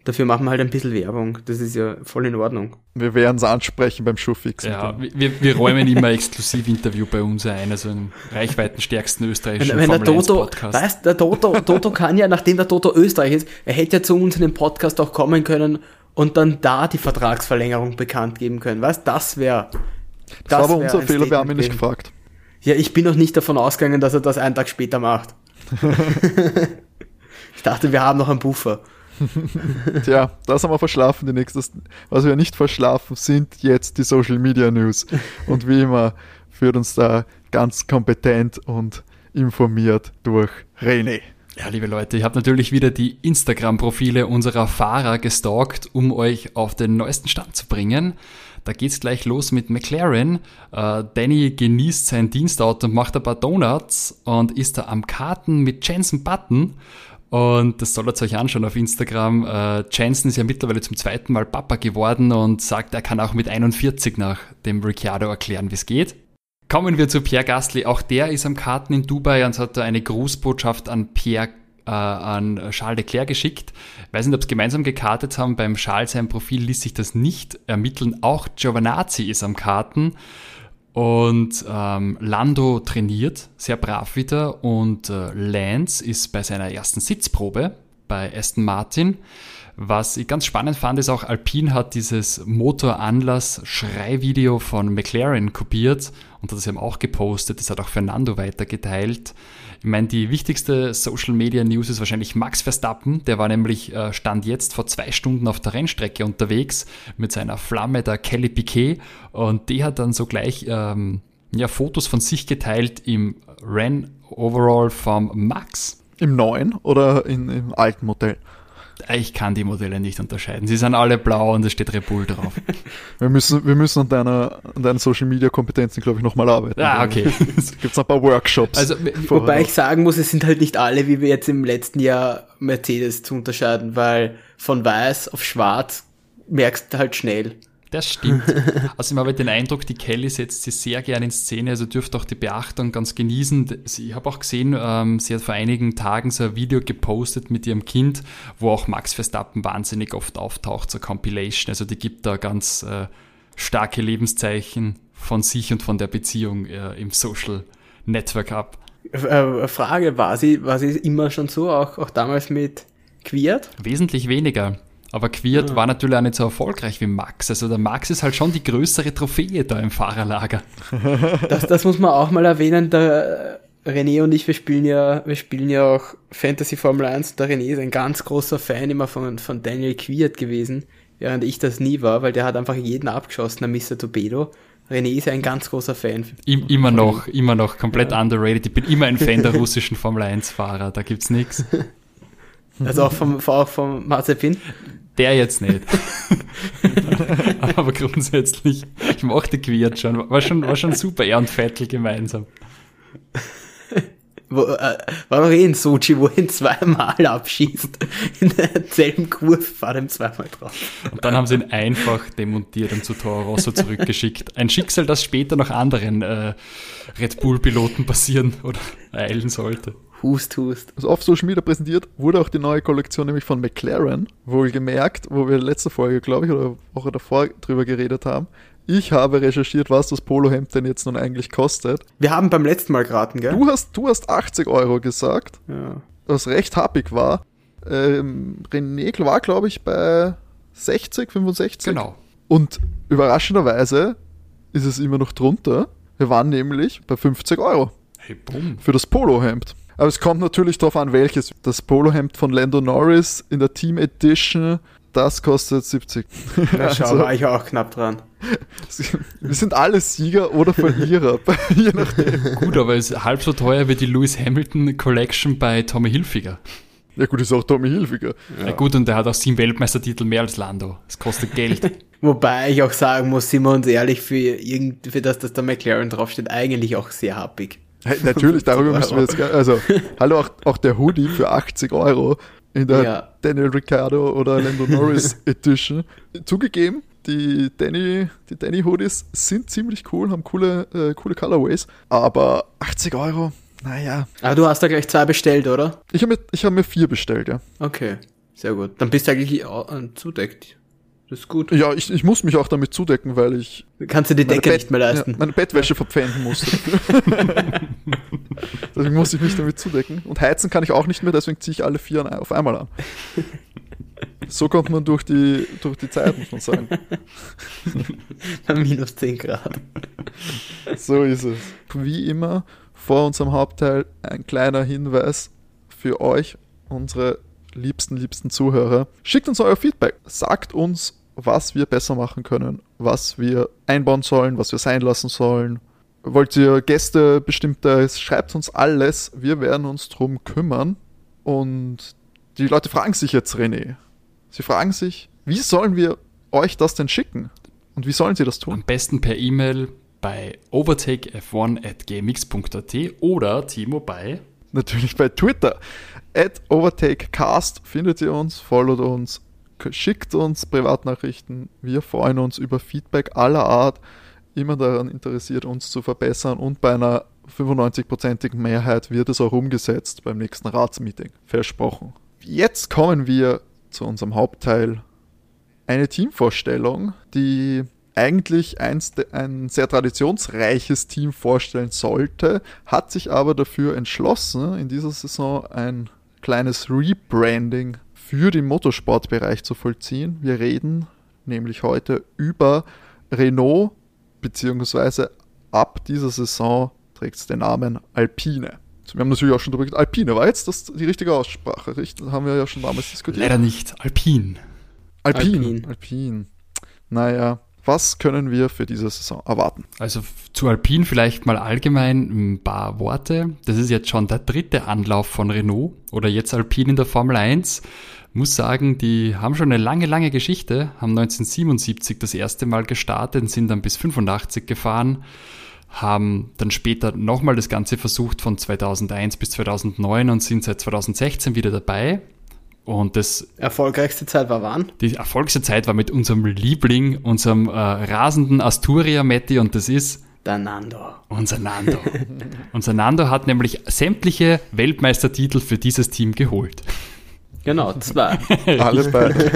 Dafür machen wir halt ein bisschen Werbung. Das ist ja voll in Ordnung. Wir werden es ansprechen beim Schuhfix. Ja, wir, wir räumen immer Exklusivinterview bei uns ein, also einen reichweitenstärksten österreichischen wenn, wenn der Toto, weißt, der Toto, Toto kann ja, nachdem der Toto Österreich ist, er hätte ja zu uns in den Podcast auch kommen können und dann da die Vertragsverlängerung bekannt geben können. Weißt, das wäre. Das, das war aber unser Fehler, wir haben ihn nicht gefragt. Ja, ich bin noch nicht davon ausgegangen, dass er das einen Tag später macht. ich dachte, wir haben noch einen Buffer. Tja, das haben wir verschlafen. Die nächstes, was wir nicht verschlafen, sind jetzt die Social Media News. Und wie immer führt uns da ganz kompetent und informiert durch René. Ja, liebe Leute, ich habe natürlich wieder die Instagram-Profile unserer Fahrer gestalkt, um euch auf den neuesten Stand zu bringen. Da geht's gleich los mit McLaren. Äh, Danny genießt sein Dienstauto und macht ein paar Donuts und ist da am Karten mit Jensen Button. Und das soll er euch anschauen auf Instagram. Äh, Jensen ist ja mittlerweile zum zweiten Mal Papa geworden und sagt, er kann auch mit 41 nach dem Ricciardo erklären, wie es geht. Kommen wir zu Pierre Gasly. Auch der ist am Karten in Dubai und hat eine Grußbotschaft an Pierre äh, an Charles Leclerc geschickt. Ich weiß nicht, ob sie gemeinsam gekartet haben. Beim Charles sein Profil ließ sich das nicht ermitteln. Auch Giovanazzi ist am Karten. Und ähm, Lando trainiert sehr brav wieder und äh, Lance ist bei seiner ersten Sitzprobe bei Aston Martin. Was ich ganz spannend fand, ist auch Alpine hat dieses Motoranlass-Schreivideo von McLaren kopiert und hat das eben auch gepostet. Das hat auch Fernando weitergeteilt. Ich meine, die wichtigste Social Media News ist wahrscheinlich Max Verstappen. Der war nämlich äh, Stand jetzt vor zwei Stunden auf der Rennstrecke unterwegs mit seiner Flamme, der Kelly Piquet. Und die hat dann so gleich ähm, ja, Fotos von sich geteilt im Renn-Overall vom Max. Im neuen oder in, im alten Modell? Ich kann die Modelle nicht unterscheiden. Sie sind alle blau und es steht Repul drauf. wir, müssen, wir müssen an deiner, an deinen Social Media Kompetenzen, glaube ich, nochmal arbeiten. Ah, okay. Es gibt ein paar Workshops. Also, wobei ich sagen muss, es sind halt nicht alle, wie wir jetzt im letzten Jahr Mercedes zu unterscheiden, weil von weiß auf schwarz merkst du halt schnell. Das stimmt. Also ich habe den Eindruck, die Kelly setzt sie sehr gerne in Szene, also dürft auch die Beachtung ganz genießen. Ich habe auch gesehen, ähm, sie hat vor einigen Tagen so ein Video gepostet mit ihrem Kind, wo auch Max Verstappen wahnsinnig oft auftaucht, so Compilation. Also die gibt da ganz äh, starke Lebenszeichen von sich und von der Beziehung äh, im Social Network ab. Äh, Frage, war sie, war sie immer schon so, auch, auch damals mit Quiert? Wesentlich weniger. Aber Quiert ja. war natürlich auch nicht so erfolgreich wie Max. Also der Max ist halt schon die größere Trophäe da im Fahrerlager. Das, das muss man auch mal erwähnen. Der René und ich, wir spielen ja, wir spielen ja auch Fantasy Formel 1. Der René ist ein ganz großer Fan immer von, von Daniel Quiert gewesen, während ich das nie war, weil der hat einfach jeden abgeschossen, der Mr. Torpedo. René ist ja ein ganz großer Fan. I immer noch, immer noch komplett ja. underrated. Ich bin immer ein Fan der russischen Formel 1 Fahrer, da gibt's nichts. Also auch vom, auch vom Mazepin? Der jetzt nicht. Aber grundsätzlich, ich mochte Quiert schon. War schon, war schon super, er und Vettel gemeinsam. Wo, äh, war doch eh in Sochi, wo ihn zweimal abschießt. In derselben Kurve fahrt ihm zweimal drauf. Und dann haben sie ihn einfach demontiert und zu Toro Rosso zurückgeschickt. Ein Schicksal, das später noch anderen äh, Red Bull-Piloten passieren oder eilen sollte. Hust, hust. Also auf Social Media präsentiert wurde auch die neue Kollektion nämlich von McLaren, wohlgemerkt, wo wir letzte Folge, glaube ich, oder Woche davor drüber geredet haben. Ich habe recherchiert, was das Polohemd denn jetzt nun eigentlich kostet. Wir haben beim letzten Mal geraten, gell? Du hast, du hast 80 Euro gesagt, Ja. was recht happig war. Ähm, René war, glaube ich, bei 60, 65. Genau. Und überraschenderweise ist es immer noch drunter. Wir waren nämlich bei 50 Euro Hey, bumm. für das Polohemd. Aber es kommt natürlich darauf an, welches. Das Polohemd von Lando Norris in der Team Edition, das kostet 70. Da schau, Also, war ich auch knapp dran. wir sind alle Sieger oder Verlierer, je nachdem. Gut, aber es ist halb so teuer wie die Lewis Hamilton Collection bei Tommy Hilfiger. Ja gut, ist auch Tommy Hilfiger. Ja. gut, und der hat auch sieben Weltmeistertitel mehr als Lando. Das kostet Geld. Wobei ich auch sagen muss, sind wir uns ehrlich, für, irgend, für das, dass da McLaren draufsteht, eigentlich auch sehr happig. Hey, natürlich, darüber müssen wir jetzt gar, also, hallo, auch, auch der Hoodie für 80 Euro in der Ja. Daniel Ricciardo oder Lando Norris Edition. Zugegeben, die Danny, die Danny Hoodies sind ziemlich cool, haben coole, äh, coole Colorways, aber 80 Euro, naja. Aber du hast da gleich zwei bestellt, oder? Ich habe mir, ich hab mir vier bestellt, ja. Okay, sehr gut. Dann bist du eigentlich äh, zudeckt. Das ist gut. Ja, ich, ich muss mich auch damit zudecken, weil ich Du kannst dir die meine, Decke Bett- nicht mehr leisten. Ja, meine Bettwäsche verpfänden musste. deswegen muss ich mich damit zudecken. Und heizen kann ich auch nicht mehr, deswegen ziehe ich alle vier auf einmal an. So kommt man durch die, durch die Zeit, muss man sagen. Minus 10 Grad. So ist es. Wie immer, vor unserem Hauptteil ein kleiner Hinweis für euch, unsere liebsten, liebsten Zuhörer. Schickt uns euer Feedback. Sagt uns, was wir besser machen können, was wir einbauen sollen, was wir sein lassen sollen. Wollt ihr Gäste bestimmtes, schreibt uns alles. Wir werden uns drum kümmern. Und die Leute fragen sich jetzt, René. Sie fragen sich, wie sollen wir euch das denn schicken? Und wie sollen sie das tun? Am besten per E-Mail bei overtakef1 at gmx.at oder Timo bei natürlich bei Twitter. At OvertakeCast findet ihr uns, followt uns, schickt uns Privatnachrichten. Wir freuen uns über Feedback aller Art. Immer daran interessiert, uns zu verbessern und bei einer 95%igen Mehrheit wird es auch umgesetzt beim nächsten Ratsmeeting. Versprochen. Jetzt kommen wir zu unserem Hauptteil. Eine Teamvorstellung, die eigentlich ein sehr traditionsreiches Team vorstellen sollte, hat sich aber dafür entschlossen, in dieser Saison ein kleines Rebranding für den Motorsportbereich zu vollziehen. Wir reden nämlich heute über Renault, beziehungsweise ab dieser Saison trägt es den Namen Alpine. Wir haben natürlich auch schon darüber geredet. Alpine war jetzt das die richtige Aussprache, richtig? Haben wir ja schon damals diskutiert. leider nicht Alpin. Alpin. Alpin. Alpin. Naja, was können wir für diese Saison erwarten? Also zu Alpin vielleicht mal allgemein ein paar Worte. Das ist jetzt schon der dritte Anlauf von Renault oder jetzt Alpin in der Formel 1. Muss sagen, die haben schon eine lange, lange Geschichte, haben 1977 das erste Mal gestartet und sind dann bis 85 gefahren, haben dann später nochmal das Ganze versucht von 2001 bis 2009 und sind seit 2016 wieder dabei. Und das Erfolgreichste Zeit war wann? die erfolgreichste Zeit war mit unserem Liebling, unserem äh, rasenden Asturia Matti und das ist Der Nando. unser Nando. unser Nando hat nämlich sämtliche Weltmeistertitel für dieses Team geholt. Genau, zwei. Alle beide.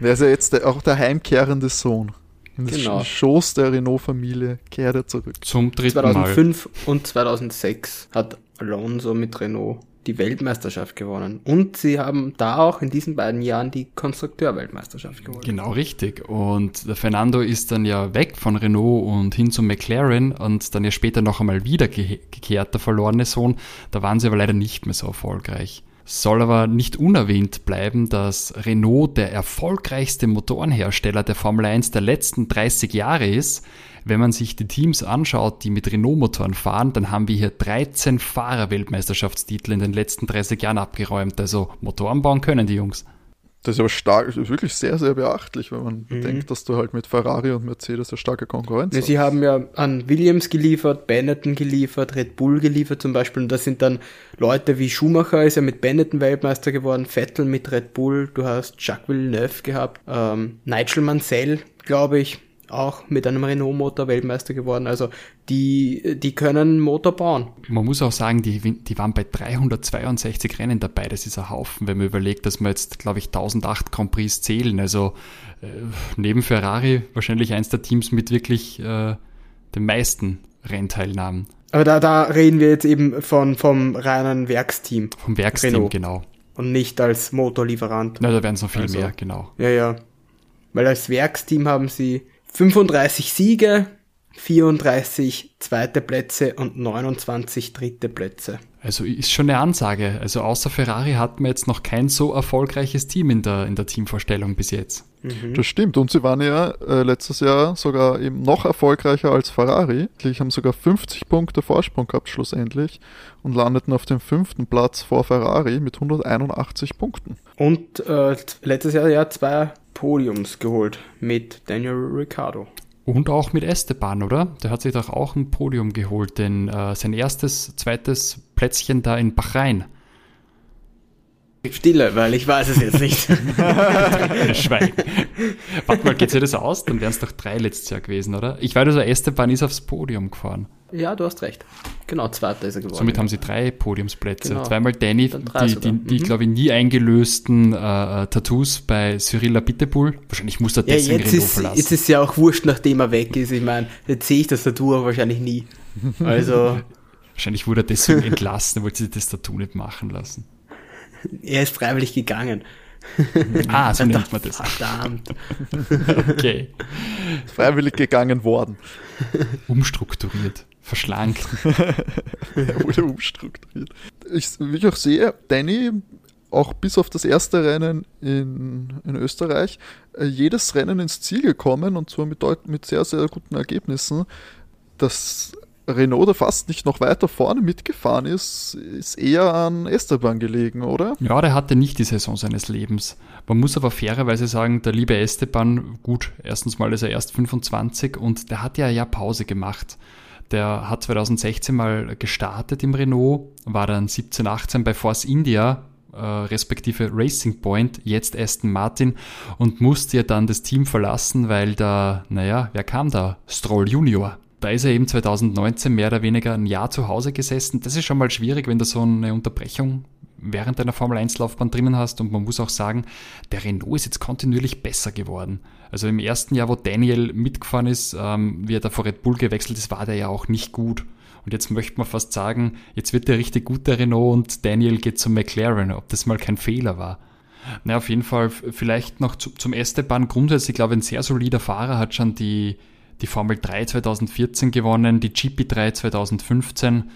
Der ist ja jetzt der, auch der heimkehrende Sohn. In den Genau. Schoß der Renault-Familie kehrt er zurück. Zum dritten Mal. 2005 und 2006 hat Alonso mit Renault die Weltmeisterschaft gewonnen. Und sie haben da auch in diesen beiden Jahren die Konstrukteurweltmeisterschaft gewonnen. Genau richtig. Und der Fernando ist dann ja weg von Renault und hin zu McLaren und dann ja später noch einmal wiedergekehrt, der verlorene Sohn. Da waren sie aber leider nicht mehr so erfolgreich. Soll aber nicht unerwähnt bleiben, dass Renault der erfolgreichste Motorenhersteller der Formel 1 der letzten 30 Jahre ist. Wenn man sich die Teams anschaut, die mit Renault-Motoren fahren, dann haben wir hier 13 Fahrer-Weltmeisterschaftstitel in den letzten 30 Jahren abgeräumt. Also Motoren bauen können die Jungs. Das ist aber stark, das ist wirklich sehr, sehr beachtlich, wenn man Mhm. bedenkt, dass du halt mit Ferrari und Mercedes eine starke Konkurrenz Ja, hast. sie haben ja an Williams geliefert, Benetton geliefert, Red Bull geliefert zum Beispiel. Und das sind dann Leute wie Schumacher ist ja mit Benetton Weltmeister geworden, Vettel mit Red Bull, du hast Jacques Villeneuve gehabt, ähm, Nigel Mansell, glaube ich, auch mit einem Renault-Motor Weltmeister geworden. Also die, die können Motor bauen. Man muss auch sagen, die, die waren bei 362 Rennen dabei. Das ist ein Haufen, wenn man überlegt, dass wir jetzt, glaube ich, 1008 Grand Prix zählen. Also äh, neben Ferrari wahrscheinlich eins der Teams mit wirklich äh, den meisten Rennteilnahmen. Aber da, da reden wir jetzt eben von, vom reinen Werksteam. Vom Werksteam, Renault. genau. Und nicht als Motorlieferant. Na, da werden es noch viel also, mehr, genau. Ja, ja. Weil als Werksteam haben sie 35 Siege, 34 zweite Plätze und 29 dritte Plätze. Also ist schon eine Ansage. Also außer Ferrari hatten wir jetzt noch kein so erfolgreiches Team in der, in der Teamvorstellung bis jetzt. Mhm. Das stimmt. Und sie waren ja äh, letztes Jahr sogar eben noch erfolgreicher als Ferrari. Die haben sogar 50 Punkte Vorsprung gehabt schlussendlich und landeten auf dem fünften Platz vor Ferrari mit 181 Punkten. Und äh, letztes Jahr ja zwei Podiums geholt mit Daniel Ricciardo. Und auch mit Esteban, oder? Der hat sich doch auch ein Podium geholt, denn äh, sein erstes, zweites Plätzchen da in Bahrain. Stille, weil ich weiß es jetzt nicht. Schweigen. Warte mal, geht sich das aus? Dann wären es doch drei letztes Jahr gewesen, oder? Ich weiß also, Esteban ist aufs Podium gefahren. Ja, du hast recht. Genau, zweiter ist er geworden. Somit haben sie drei Podiumsplätze. Genau. Zweimal Danny, die, die, die mhm. glaube ich, nie eingelösten äh, äh, Tattoos bei Cyril Abiteboul. Wahrscheinlich muss er ja, deswegen jetzt Renault ist, verlassen. Jetzt ist ja auch wurscht, nachdem er weg ist. Ich meine, jetzt sehe ich das Tattoo wahrscheinlich nie. Also... wahrscheinlich wurde er deswegen entlassen, wollte sich das Tattoo nicht machen lassen. Er ist freiwillig gegangen. Ah, so nennt man das. Verdammt. okay. Freiwillig gegangen worden. Umstrukturiert, verschlankt. er wurde umstrukturiert. Ich, wie ich auch sehe, Danny, auch bis auf das erste Rennen in, in Österreich, äh, jedes Rennen ins Ziel gekommen und zwar mit, mit sehr, sehr guten Ergebnissen. Das Renault da fast nicht noch weiter vorne mitgefahren ist, ist eher an Esteban gelegen, oder? Ja, der hatte nicht die Saison seines Lebens. Man muss aber fairerweise sagen, der liebe Esteban, gut, erstens mal ist er erst 25 und der hat ja ja Pause gemacht. Der hat 2016 mal gestartet im Renault, war dann 17, 18 bei Force India, äh, respektive Racing Point, jetzt Aston Martin und musste ja dann das Team verlassen, weil da, naja, wer kam da? Stroll Junior da ist er eben 2019 mehr oder weniger ein Jahr zu Hause gesessen. Das ist schon mal schwierig, wenn du so eine Unterbrechung während deiner Formel 1 Laufbahn drinnen hast und man muss auch sagen, der Renault ist jetzt kontinuierlich besser geworden. Also im ersten Jahr, wo Daniel mitgefahren ist, ähm, wie er da vor Red Bull gewechselt ist, war der ja auch nicht gut. Und jetzt möchte man fast sagen, jetzt wird der richtig gut, der Renault, und Daniel geht zum McLaren, ob das mal kein Fehler war. Na, auf jeden Fall vielleicht noch zu, zum Esteban grundsätzlich, ich glaube, ein sehr solider Fahrer hat schon die, die Formel 3 2014 gewonnen, die GP3 2015.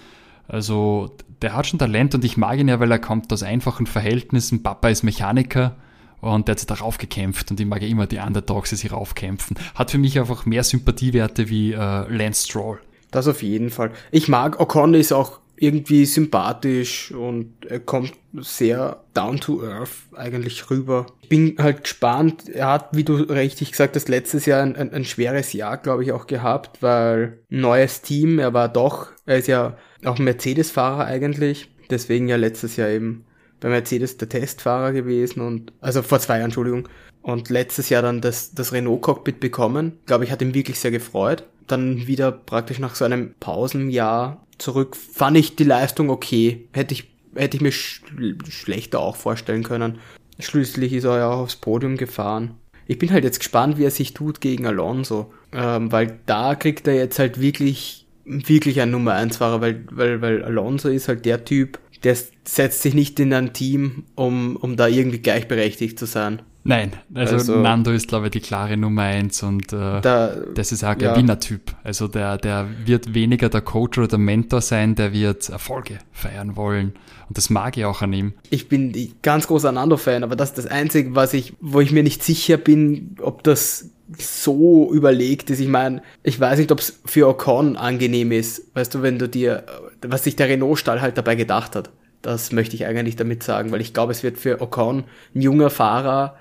Also der hat schon Talent und ich mag ihn ja, weil er kommt aus einfachen Verhältnissen. Papa ist Mechaniker und der hat sich darauf gekämpft und ich mag ja immer die Underdogs, die sich raufkämpfen. Hat für mich einfach mehr Sympathiewerte wie äh, Lance Stroll. Das auf jeden Fall. Ich mag Ocon ist auch irgendwie sympathisch und er kommt sehr down to earth eigentlich rüber. Ich bin halt gespannt. Er hat, wie du richtig gesagt hast, letztes Jahr ein, ein, ein schweres Jahr, glaube ich, auch gehabt, weil neues Team, er war doch, er ist ja auch Mercedes-Fahrer eigentlich, deswegen ja letztes Jahr eben bei Mercedes der Testfahrer gewesen und, also vor zwei Jahren, Entschuldigung, und letztes Jahr dann das, das Renault-Cockpit bekommen. Glaube ich, hat ihm wirklich sehr gefreut. Dann wieder praktisch nach so einem Pausenjahr zurück, fand ich die Leistung okay. Hätte ich, hätte ich mir sch schlechter auch vorstellen können. Schließlich ist er ja auch aufs Podium gefahren. Ich bin halt jetzt gespannt, wie er sich tut gegen Alonso, ähm, weil da kriegt er jetzt halt wirklich, wirklich einen Nummer 1 Fahrer, weil, weil, weil Alonso ist halt der Typ, der setzt sich nicht in ein Team, um, um da irgendwie gleichberechtigt zu sein. Nein, also, also, Nando ist, glaube ich, die klare Nummer eins und äh, da, das ist auch ein ja. Gewinnertyp. Also der, der wird weniger der Coach oder der Mentor sein, der wird Erfolge feiern wollen. Und das mag ich auch an ihm. Ich bin ganz großer Nando-Fan, aber das ist das Einzige, was ich, wo ich mir nicht sicher bin, ob das so überlegt ist. Ich meine, ich weiß nicht, ob es für Ocon angenehm ist. Weißt du, wenn du dir, was sich der Renault-Stall halt dabei gedacht hat. Das möchte ich eigentlich damit sagen, weil ich glaube, es wird für Ocon ein junger Fahrer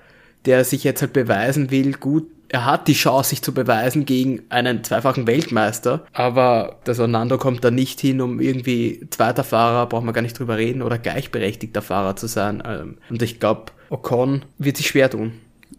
der sich jetzt halt beweisen will, gut, er hat die Chance, sich zu beweisen gegen einen zweifachen Weltmeister, aber das Orlando kommt da nicht hin, um irgendwie zweiter Fahrer, braucht man gar nicht drüber reden, oder gleichberechtigter Fahrer zu sein. Ähm, und ich glaube, Ocon wird sich schwer tun.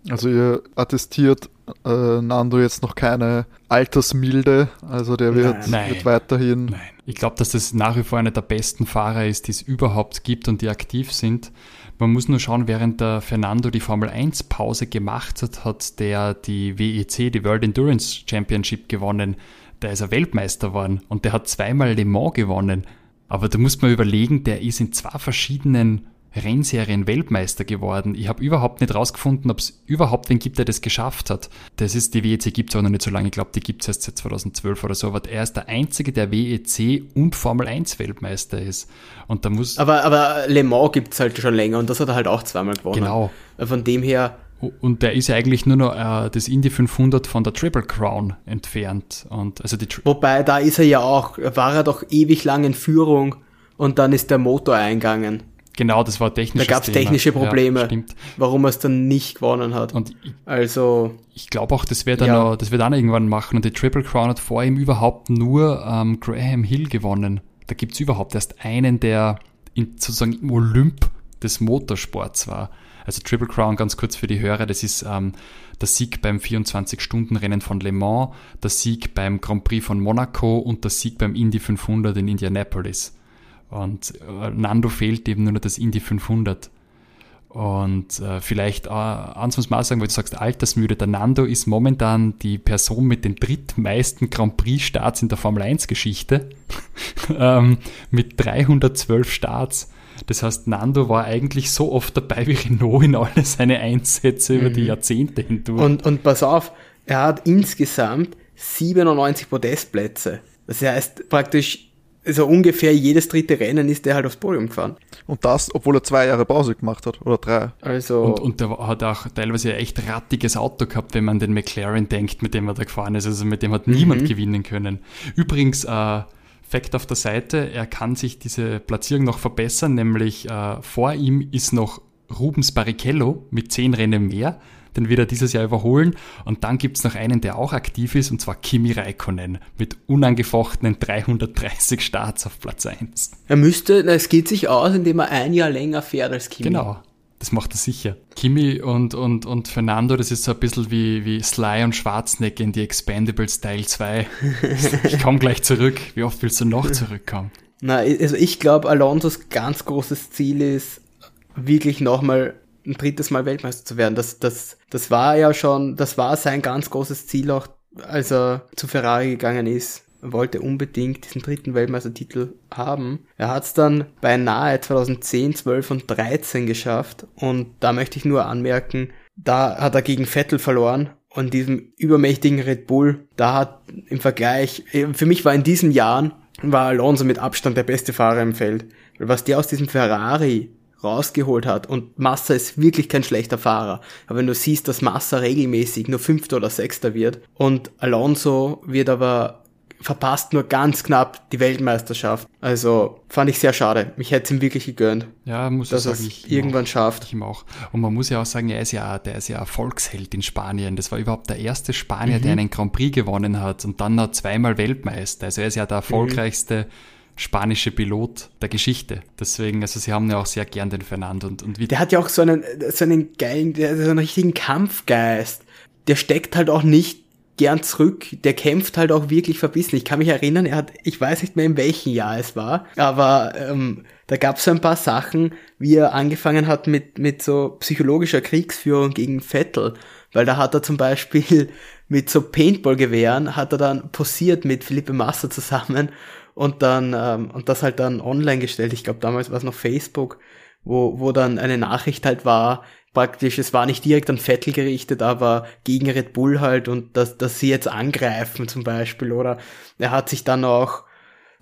Also ihr attestiert äh, Nando jetzt noch keine Altersmilde, also der wird, Nein. wird weiterhin. Nein. Ich glaube, dass das nach wie vor einer der besten Fahrer ist, die es überhaupt gibt und die aktiv sind. Man muss nur schauen, während der Fernando die Formel 1 Pause gemacht hat, hat der die WEC, die World Endurance Championship gewonnen. Da ist er Weltmeister geworden und der hat zweimal Le Mans gewonnen. Aber da muss man überlegen, der ist in zwei verschiedenen Rennserien Weltmeister geworden. Ich habe überhaupt nicht rausgefunden, ob es überhaupt wen gibt, der das geschafft hat. Das ist, die WEC gibt es auch noch nicht so lange, ich glaube, die gibt es erst seit 2012 oder so, aber er ist der einzige, der WEC und Formel 1 Weltmeister ist. Und da muss. Aber, aber Le Mans gibt es halt schon länger und das hat er halt auch zweimal gewonnen. Genau. Von dem her, Und der ist ja eigentlich nur noch äh, das Indy 500 von der Triple Crown entfernt. Und also die Tri wobei da ist er ja auch, war er doch ewig lang in Führung und dann ist der Motor eingegangen. Genau, das war technisch. Da gab es technische Probleme, Ja, stimmt. warum er es dann nicht gewonnen hat. Und ich, Also, ich glaube auch, das wird er Ja. noch, das wird er irgendwann machen. Und die Triple Crown hat vor ihm überhaupt nur ähm, Graham Hill gewonnen. Da gibt's überhaupt erst einen, der in, sozusagen im Olymp des Motorsports war. Also Triple Crown, ganz kurz für die Hörer, das ist ähm, der Sieg beim 24-Stunden-Rennen von Le Mans, der Sieg beim Grand Prix von Monaco und der Sieg beim Indy 500 in Indianapolis. Und äh, Nando fehlt eben nur noch das Indy 500. Und äh, vielleicht äh, eins muss man auch sagen, weil du sagst, altersmüde. Der Nando ist momentan die Person mit den drittmeisten Grand Prix-Starts in der Formel 1-Geschichte. ähm, mit 312 Starts. Das heißt, Nando war eigentlich so oft dabei wie Renault in alle seine Einsätze über die Jahrzehnte hindurch. und, und pass auf, er hat insgesamt 97 Podestplätze. Das heißt praktisch, also ungefähr jedes dritte Rennen ist er halt aufs Podium gefahren. Und das, obwohl er zwei Jahre Pause gemacht hat. Oder drei. Also, Und, und der hat auch teilweise ein echt rattiges Auto gehabt, wenn man den McLaren denkt, mit dem er da gefahren ist. Also mit dem hat niemand gewinnen können. Übrigens, äh, Fact auf der Seite, er kann sich diese Platzierung noch verbessern, nämlich äh, vor ihm ist noch Rubens Barrichello mit zehn Rennen mehr. Den wird er dieses Jahr überholen. Und dann gibt's noch einen, der auch aktiv ist, und zwar Kimi Räikkönen mit unangefochtenen 330 Starts auf Platz 1. er müsste, es geht sich aus, indem er ein Jahr länger fährt als Kimi. Genau. Das macht er sicher. Kimi und, und, und Fernando, das ist so ein bisschen wie, wie Sly und Schwarzenegger in die Expendables Teil 2. Ich komme gleich zurück. Wie oft willst du noch zurückkommen? Na, also ich glaube, Alonsos ganz großes Ziel ist, wirklich nochmal ein drittes Mal Weltmeister zu werden. Das, das, das war ja schon, das war sein ganz großes Ziel auch, als er zu Ferrari gegangen ist. Er wollte unbedingt diesen dritten Weltmeistertitel haben. Er hat es dann beinahe 2010, 12 und 13 geschafft. Und da möchte ich nur anmerken, da hat er gegen Vettel verloren. Und diesem übermächtigen Red Bull, da hat im Vergleich, für mich war in diesen Jahren, war Alonso mit Abstand der beste Fahrer im Feld. Was der aus diesem Ferrari rausgeholt hat und Massa ist wirklich kein schlechter Fahrer. Aber wenn du siehst, dass Massa regelmäßig nur Fünfter oder Sechster wird und Alonso wird aber verpasst nur ganz knapp die Weltmeisterschaft. Also fand ich sehr schade. Mich hätte es ihm wirklich gegönnt, Ja, muss dass ich er sagen. es ich irgendwann auch. schafft. Ich ihm auch. Und man muss ja auch sagen, er ist ja, der ist ja Volksheld in Spanien. Das war überhaupt der erste Spanier, der einen Grand Prix gewonnen hat und dann noch zweimal Weltmeister. Also er ist ja der erfolgreichste spanische Pilot der Geschichte. Deswegen, also sie haben ja auch sehr gern den Fernando und, und wie Der hat ja auch so einen, so einen geilen, so einen richtigen Kampfgeist. Der steckt halt auch nicht gern zurück. Der kämpft halt auch wirklich verbissen. Ich kann mich erinnern, er hat, ich weiß nicht mehr in welchem Jahr es war, aber ähm, da gab es so ein paar Sachen, wie er angefangen hat mit, mit so psychologischer Kriegsführung gegen Vettel. Weil da hat er zum Beispiel mit so Paintball-Gewehren hat er dann posiert mit Felipe Massa zusammen und dann ähm, und das halt dann online gestellt. Ich glaube, damals war es noch Facebook, wo, wo dann eine Nachricht halt war, praktisch, es war nicht direkt an Vettel gerichtet, aber gegen Red Bull halt und dass, dass sie jetzt angreifen zum Beispiel. Oder er hat sich dann auch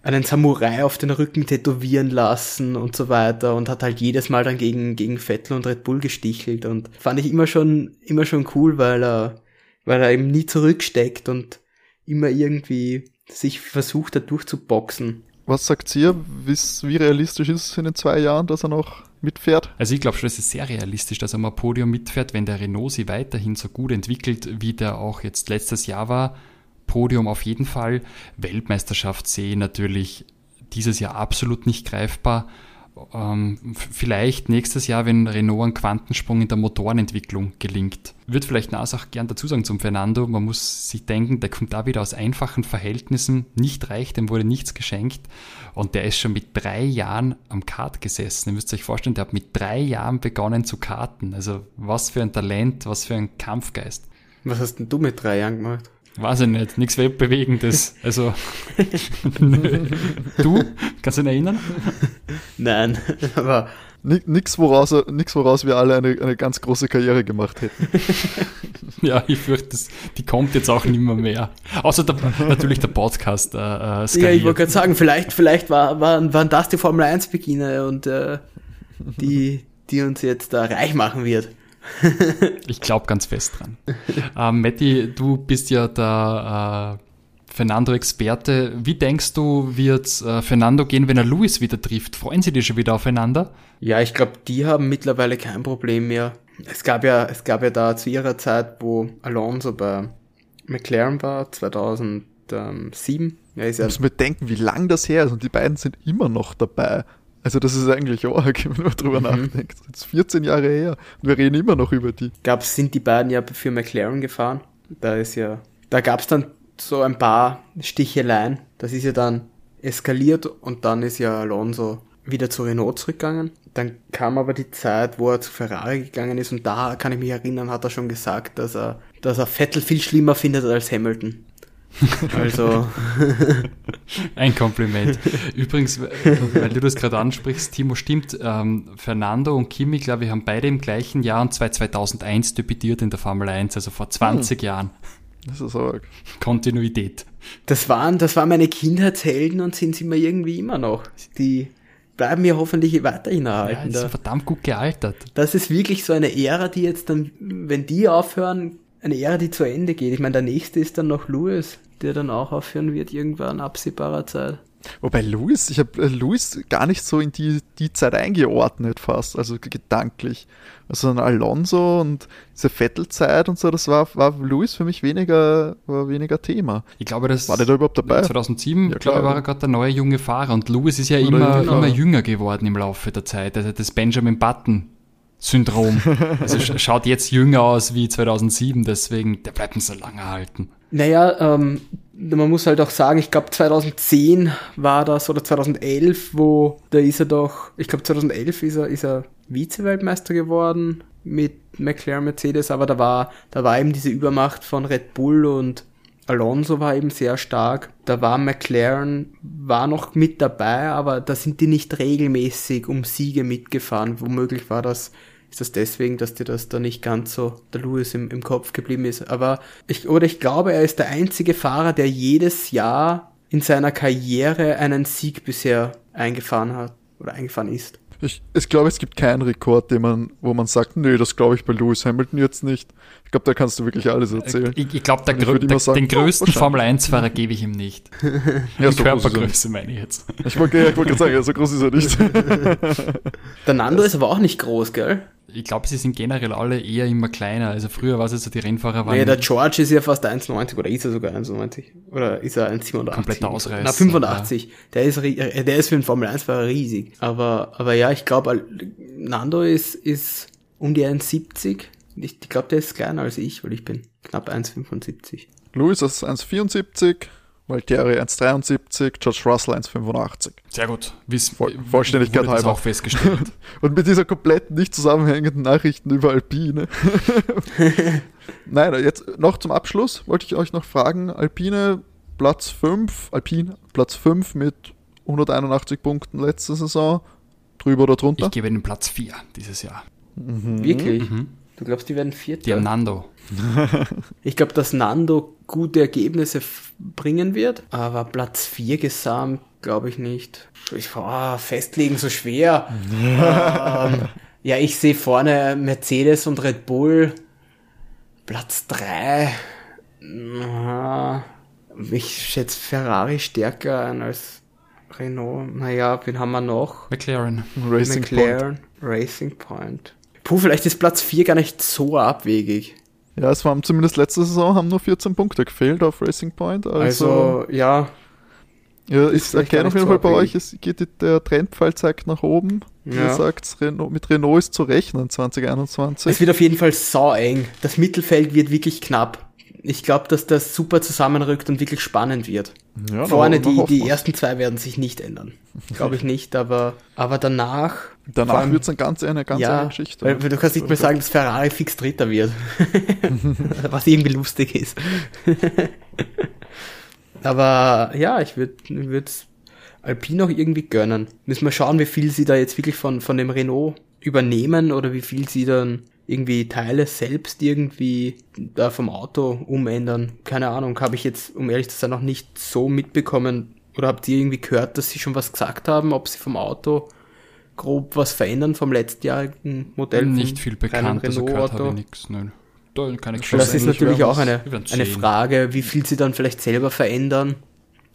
einen Samurai auf den Rücken tätowieren lassen und so weiter und hat halt jedes Mal dann gegen, gegen Vettel und Red Bull gestichelt und fand ich immer schon, immer schon cool, weil er, weil er eben nie zurücksteckt und immer irgendwie sich versucht hat durchzuboxen. Was sagt ihr? Wie realistisch ist es in den zwei Jahren, dass er noch mitfährt? Also ich glaube schon, es ist sehr realistisch, dass er mal Podium mitfährt, wenn der Renault sich weiterhin so gut entwickelt, wie der auch jetzt letztes Jahr war. Podium auf jeden Fall. Weltmeisterschaft sehe ich natürlich dieses Jahr absolut nicht greifbar. Ähm, vielleicht nächstes Jahr, wenn Renault einen Quantensprung in der Motorenentwicklung gelingt. Würde vielleicht Nas auch gern dazu sagen zum Fernando, man muss sich denken, der kommt da wieder aus einfachen Verhältnissen, nicht reich, dem wurde nichts geschenkt und der ist schon mit drei Jahren am Kart gesessen. Ihr müsst euch vorstellen, der hat mit drei Jahren begonnen zu karten. Also was für ein Talent, was für ein Kampfgeist. Was hast denn du mit drei Jahren gemacht? Weiß ich nicht, nichts Webbewegendes. Also, du, kannst du dich erinnern? Nein, aber. Nix woraus, nix, woraus wir alle eine, eine ganz große Karriere gemacht hätten. ja, ich fürchte, das, die kommt jetzt auch nicht mehr mehr. Außer der, natürlich der Podcast. Äh, äh ja, ich wollte gerade sagen, vielleicht, vielleicht war, waren, waren das die Formel 1 Beginner und äh, die, die uns jetzt da reich machen wird. ich glaube ganz fest dran. Ähm, Matti, du bist ja der äh, Fernando-Experte. Wie denkst du, wird äh, Fernando gehen, wenn er Luis wieder trifft? Freuen sie dich schon wieder aufeinander? Ja, ich glaube, die haben mittlerweile kein Problem mehr. Es gab ja, es gab ja da zu ihrer Zeit, wo Alonso bei McLaren war, 2007. Ja, ist ja muss mir denken, wie lang das her ist und die beiden sind immer noch dabei. Also das ist eigentlich arg, wenn man drüber mhm. nachdenkt. Das ist 14 Jahre her und wir reden immer noch über die. Gab sind die beiden ja für McLaren gefahren. Da ist ja, da gab es dann so ein paar Sticheleien. Das ist ja dann eskaliert und dann ist ja Alonso wieder zu Renault zurückgegangen. Dann kam aber die Zeit, wo er zu Ferrari gegangen ist und da kann ich mich erinnern, hat er schon gesagt, dass er, dass er Vettel viel schlimmer findet als Hamilton. Also. Ein Kompliment. Übrigens, weil du das gerade ansprichst, Timo, stimmt, ähm, Fernando und Kimi, glaube ich, haben beide im gleichen Jahr und zwar 2001 debütiert in der Formel 1, also vor 20 hm. Jahren. Das ist arg. Kontinuität. Das waren, das waren meine Kindheitshelden und sind sie mir irgendwie immer noch. Die bleiben mir hoffentlich weiterhin erhalten. Ja, die sind verdammt gut gealtert. Das ist wirklich so eine Ära, die jetzt dann, wenn die aufhören, eine Ära, die zu Ende geht. Ich meine, der nächste ist dann noch Lewis der dann auch aufhören wird, irgendwann absehbarer Zeit. Wobei Louis, ich habe äh, Louis gar nicht so in die, die Zeit eingeordnet fast, also gedanklich. Also ein Alonso und diese Vettel-Zeit und so, das war, war Louis für mich weniger, war weniger Thema. Ich glaube, das war der da überhaupt dabei? 2007, ja, glaube ich, war er gerade der neue junge Fahrer und Louis ist ja immer, immer jünger geworden im Laufe der Zeit. Also das Benjamin Button Syndrom. Also schaut jetzt jünger aus wie 2007, deswegen, der bleibt uns so lange erhalten. Naja, ähm, man muss halt auch sagen, ich glaube 2010 war das oder 2011, wo da ist er doch, ich glaube 2011 ist er, ist er Vize-Weltmeister geworden mit McLaren Mercedes, aber da war, da war eben diese Übermacht von Red Bull und Alonso war eben sehr stark. Da war McLaren, war noch mit dabei, aber da sind die nicht regelmäßig um Siege mitgefahren. Womöglich war das ist das deswegen, dass dir das da nicht ganz so der Lewis im, im Kopf geblieben ist. Aber ich, oder ich glaube, er ist der einzige Fahrer, der jedes Jahr in seiner Karriere einen Sieg bisher eingefahren hat oder eingefahren ist. Ich, ich glaube, es gibt keinen Rekord, den man, wo man sagt, nö, das glaube ich bei Lewis Hamilton jetzt nicht. Ich glaube, da kannst du wirklich alles erzählen. Ich, ich glaube, den größten oh, Formel 1-Fahrer gebe ich ihm nicht. ja, Die so Körpergröße meine ich jetzt. Ich wollte ja, wollt gerade sagen, so groß ist er nicht. Der Nando ist aber auch nicht groß, gell? ich glaube, sie sind generell alle eher immer kleiner. Also früher war es so, die Rennfahrer waren. Ja, der George ist ja fast 1,90 oder ist er sogar 1,90? Oder ist er 1,87? Kompletter Ausreißer. Na, 85. Ja. Der ist, der ist für einen Formel 1-Fahrer riesig. Aber, aber ja, ich glaube, Nando ist, ist um die 1,70. Ich, glaube, der ist kleiner als ich, weil ich bin knapp 1,75. Louis ist 1,74. Valtteri 1,73, George Russell 1,85. Sehr gut. Wiss, Voll, Vollständigkeit halber. auch festgestellt. Und mit dieser komplett nicht zusammenhängenden Nachrichten über Alpine. Nein, jetzt noch zum Abschluss wollte ich euch noch fragen, Alpine Platz 5, Alpine Platz 5 mit 181 Punkten letzte Saison, drüber oder drunter? Ich gebe den Platz 4 dieses Jahr. Mhm. Wirklich? Mhm. Du glaubst, die werden Vierter? Die haben Nando. ich glaube, dass Nando gute Ergebnisse bringen wird, aber Platz 4 gesamt glaube ich nicht. Ich, oh, festlegen so schwer. ähm, ja, ich sehe vorne Mercedes und Red Bull. Platz 3. Ich schätze Ferrari stärker ein als Renault. Naja, wen haben wir noch? McLaren. Racing McLaren, Point. Racing Point. Puh, vielleicht ist Platz 4 gar nicht so abwegig. Ja, es waren zumindest letzte Saison, haben nur 14 Punkte gefehlt auf Racing Point. Also, also ja. Ja, ich erkenne auf jeden so Fall bei euch, es geht der Trendfall zeigt nach oben. Ihr Ja. sagt, Renault, mit Renault ist zu rechnen 2021. Es wird auf jeden Fall saueng. Das Mittelfeld wird wirklich knapp. Ich glaube, dass das super zusammenrückt und wirklich spannend wird. Ja, Vorne, die, die ersten zwei werden sich nicht ändern. Glaube ich nicht, aber, aber danach. Danach wird es eine ganz, eine ganz ja, eine Geschichte. Weil, weil du kannst nicht mehr sagen, dass Ferrari fix Dritter wird. Was irgendwie lustig ist. aber ja, ich würde würd's Alpine auch irgendwie gönnen. Müssen wir schauen, wie viel sie da jetzt wirklich von, von dem Renault übernehmen oder wie viel sie dann irgendwie Teile selbst irgendwie da vom Auto umändern. Keine Ahnung, habe ich jetzt, um ehrlich zu sein, noch nicht so mitbekommen. Oder habt ihr irgendwie gehört, dass sie schon was gesagt haben, ob sie vom Auto grob was verändern vom letztjährigen Modell? Nicht viel bekannt, also gehört habe ich nichts. Nein. Da keine Das ist Schlussendlich natürlich auch eine, eine. Frage, wie viel sie dann vielleicht selber verändern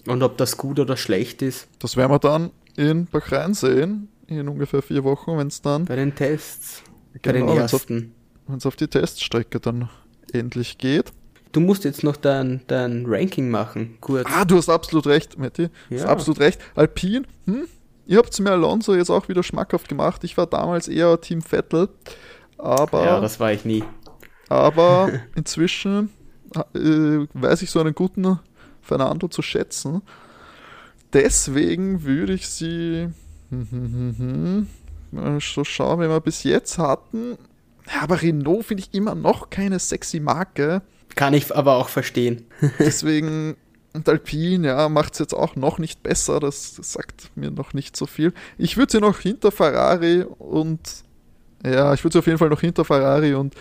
und ob das gut oder schlecht ist Das werden wir dann in Bahrain sehen, in ungefähr vier Wochen, wenn es dann, bei den Tests, bei den Genau, auf, ersten. wenn's auf die Teststrecke dann endlich geht. Du musst jetzt noch dein, dein Ranking machen, kurz. Ah, du hast absolut recht, Matti. Du hast Ja. absolut recht. Alpine, hm? Ihr habt mir Alonso jetzt auch wieder schmackhaft gemacht. Ich war damals eher Team Vettel. Aber, ja, das war ich nie. aber inzwischen äh, weiß ich so einen guten Fernando zu schätzen. Deswegen würde ich sie hm, mal so schauen, wie wir bis jetzt hatten. Ja, aber Renault finde ich immer noch keine sexy Marke. Kann ich aber auch verstehen. Deswegen, und Alpine, ja, macht es jetzt auch noch nicht besser. Das, das sagt mir noch nicht so viel. Ich würde sie noch hinter Ferrari und, ja, ich würde sie auf jeden Fall noch hinter Ferrari und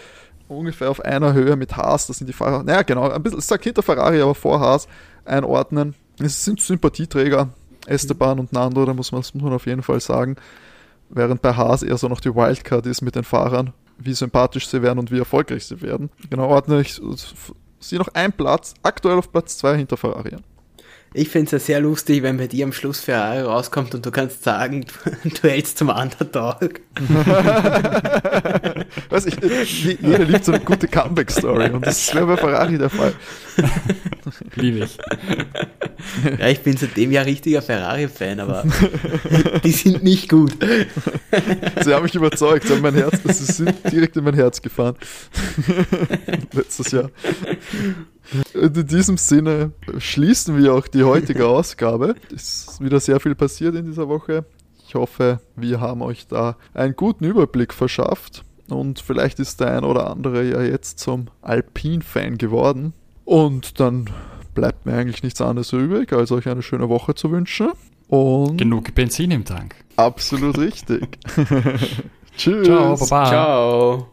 ungefähr auf einer Höhe mit Haas, das sind die Fahrer, naja, genau, ein bisschen, ich sag hinter Ferrari, aber vor Haas einordnen. Es sind Sympathieträger, Esteban und Nando, da muss man, das muss man auf jeden Fall sagen. Während bei Haas eher so noch die Wildcard ist mit den Fahrern, wie sympathisch sie werden und wie erfolgreich sie werden. Genau, ordne ich sie noch ein Platz, aktuell auf Platz 2 hinter Ferrari. Ich finde es ja sehr lustig, wenn bei dir am Schluss Ferrari rauskommt und du kannst sagen, du hältst zum Underdog. Weiß ich, je- jeder liebt so eine gute Comeback-Story und das wäre bei Ferrari der Fall. Liebe ich. Ja, ich bin seitdem ja richtiger Ferrari-Fan, aber die sind nicht gut. Sie haben mich überzeugt, sie haben mein Herz, sie sind direkt in mein Herz gefahren. Letztes Jahr. Und in diesem Sinne schließen wir auch die heutige Ausgabe. Es ist wieder sehr viel passiert in dieser Woche. Ich hoffe, wir haben euch da einen guten Überblick verschafft. Und vielleicht ist der ein oder andere ja jetzt zum Alpin-Fan geworden. Und dann bleibt mir eigentlich nichts anderes übrig, als euch eine schöne Woche zu wünschen. Und Genug Benzin im Tank. absolut richtig. Tschüss. Ciao, Baba. Ciao.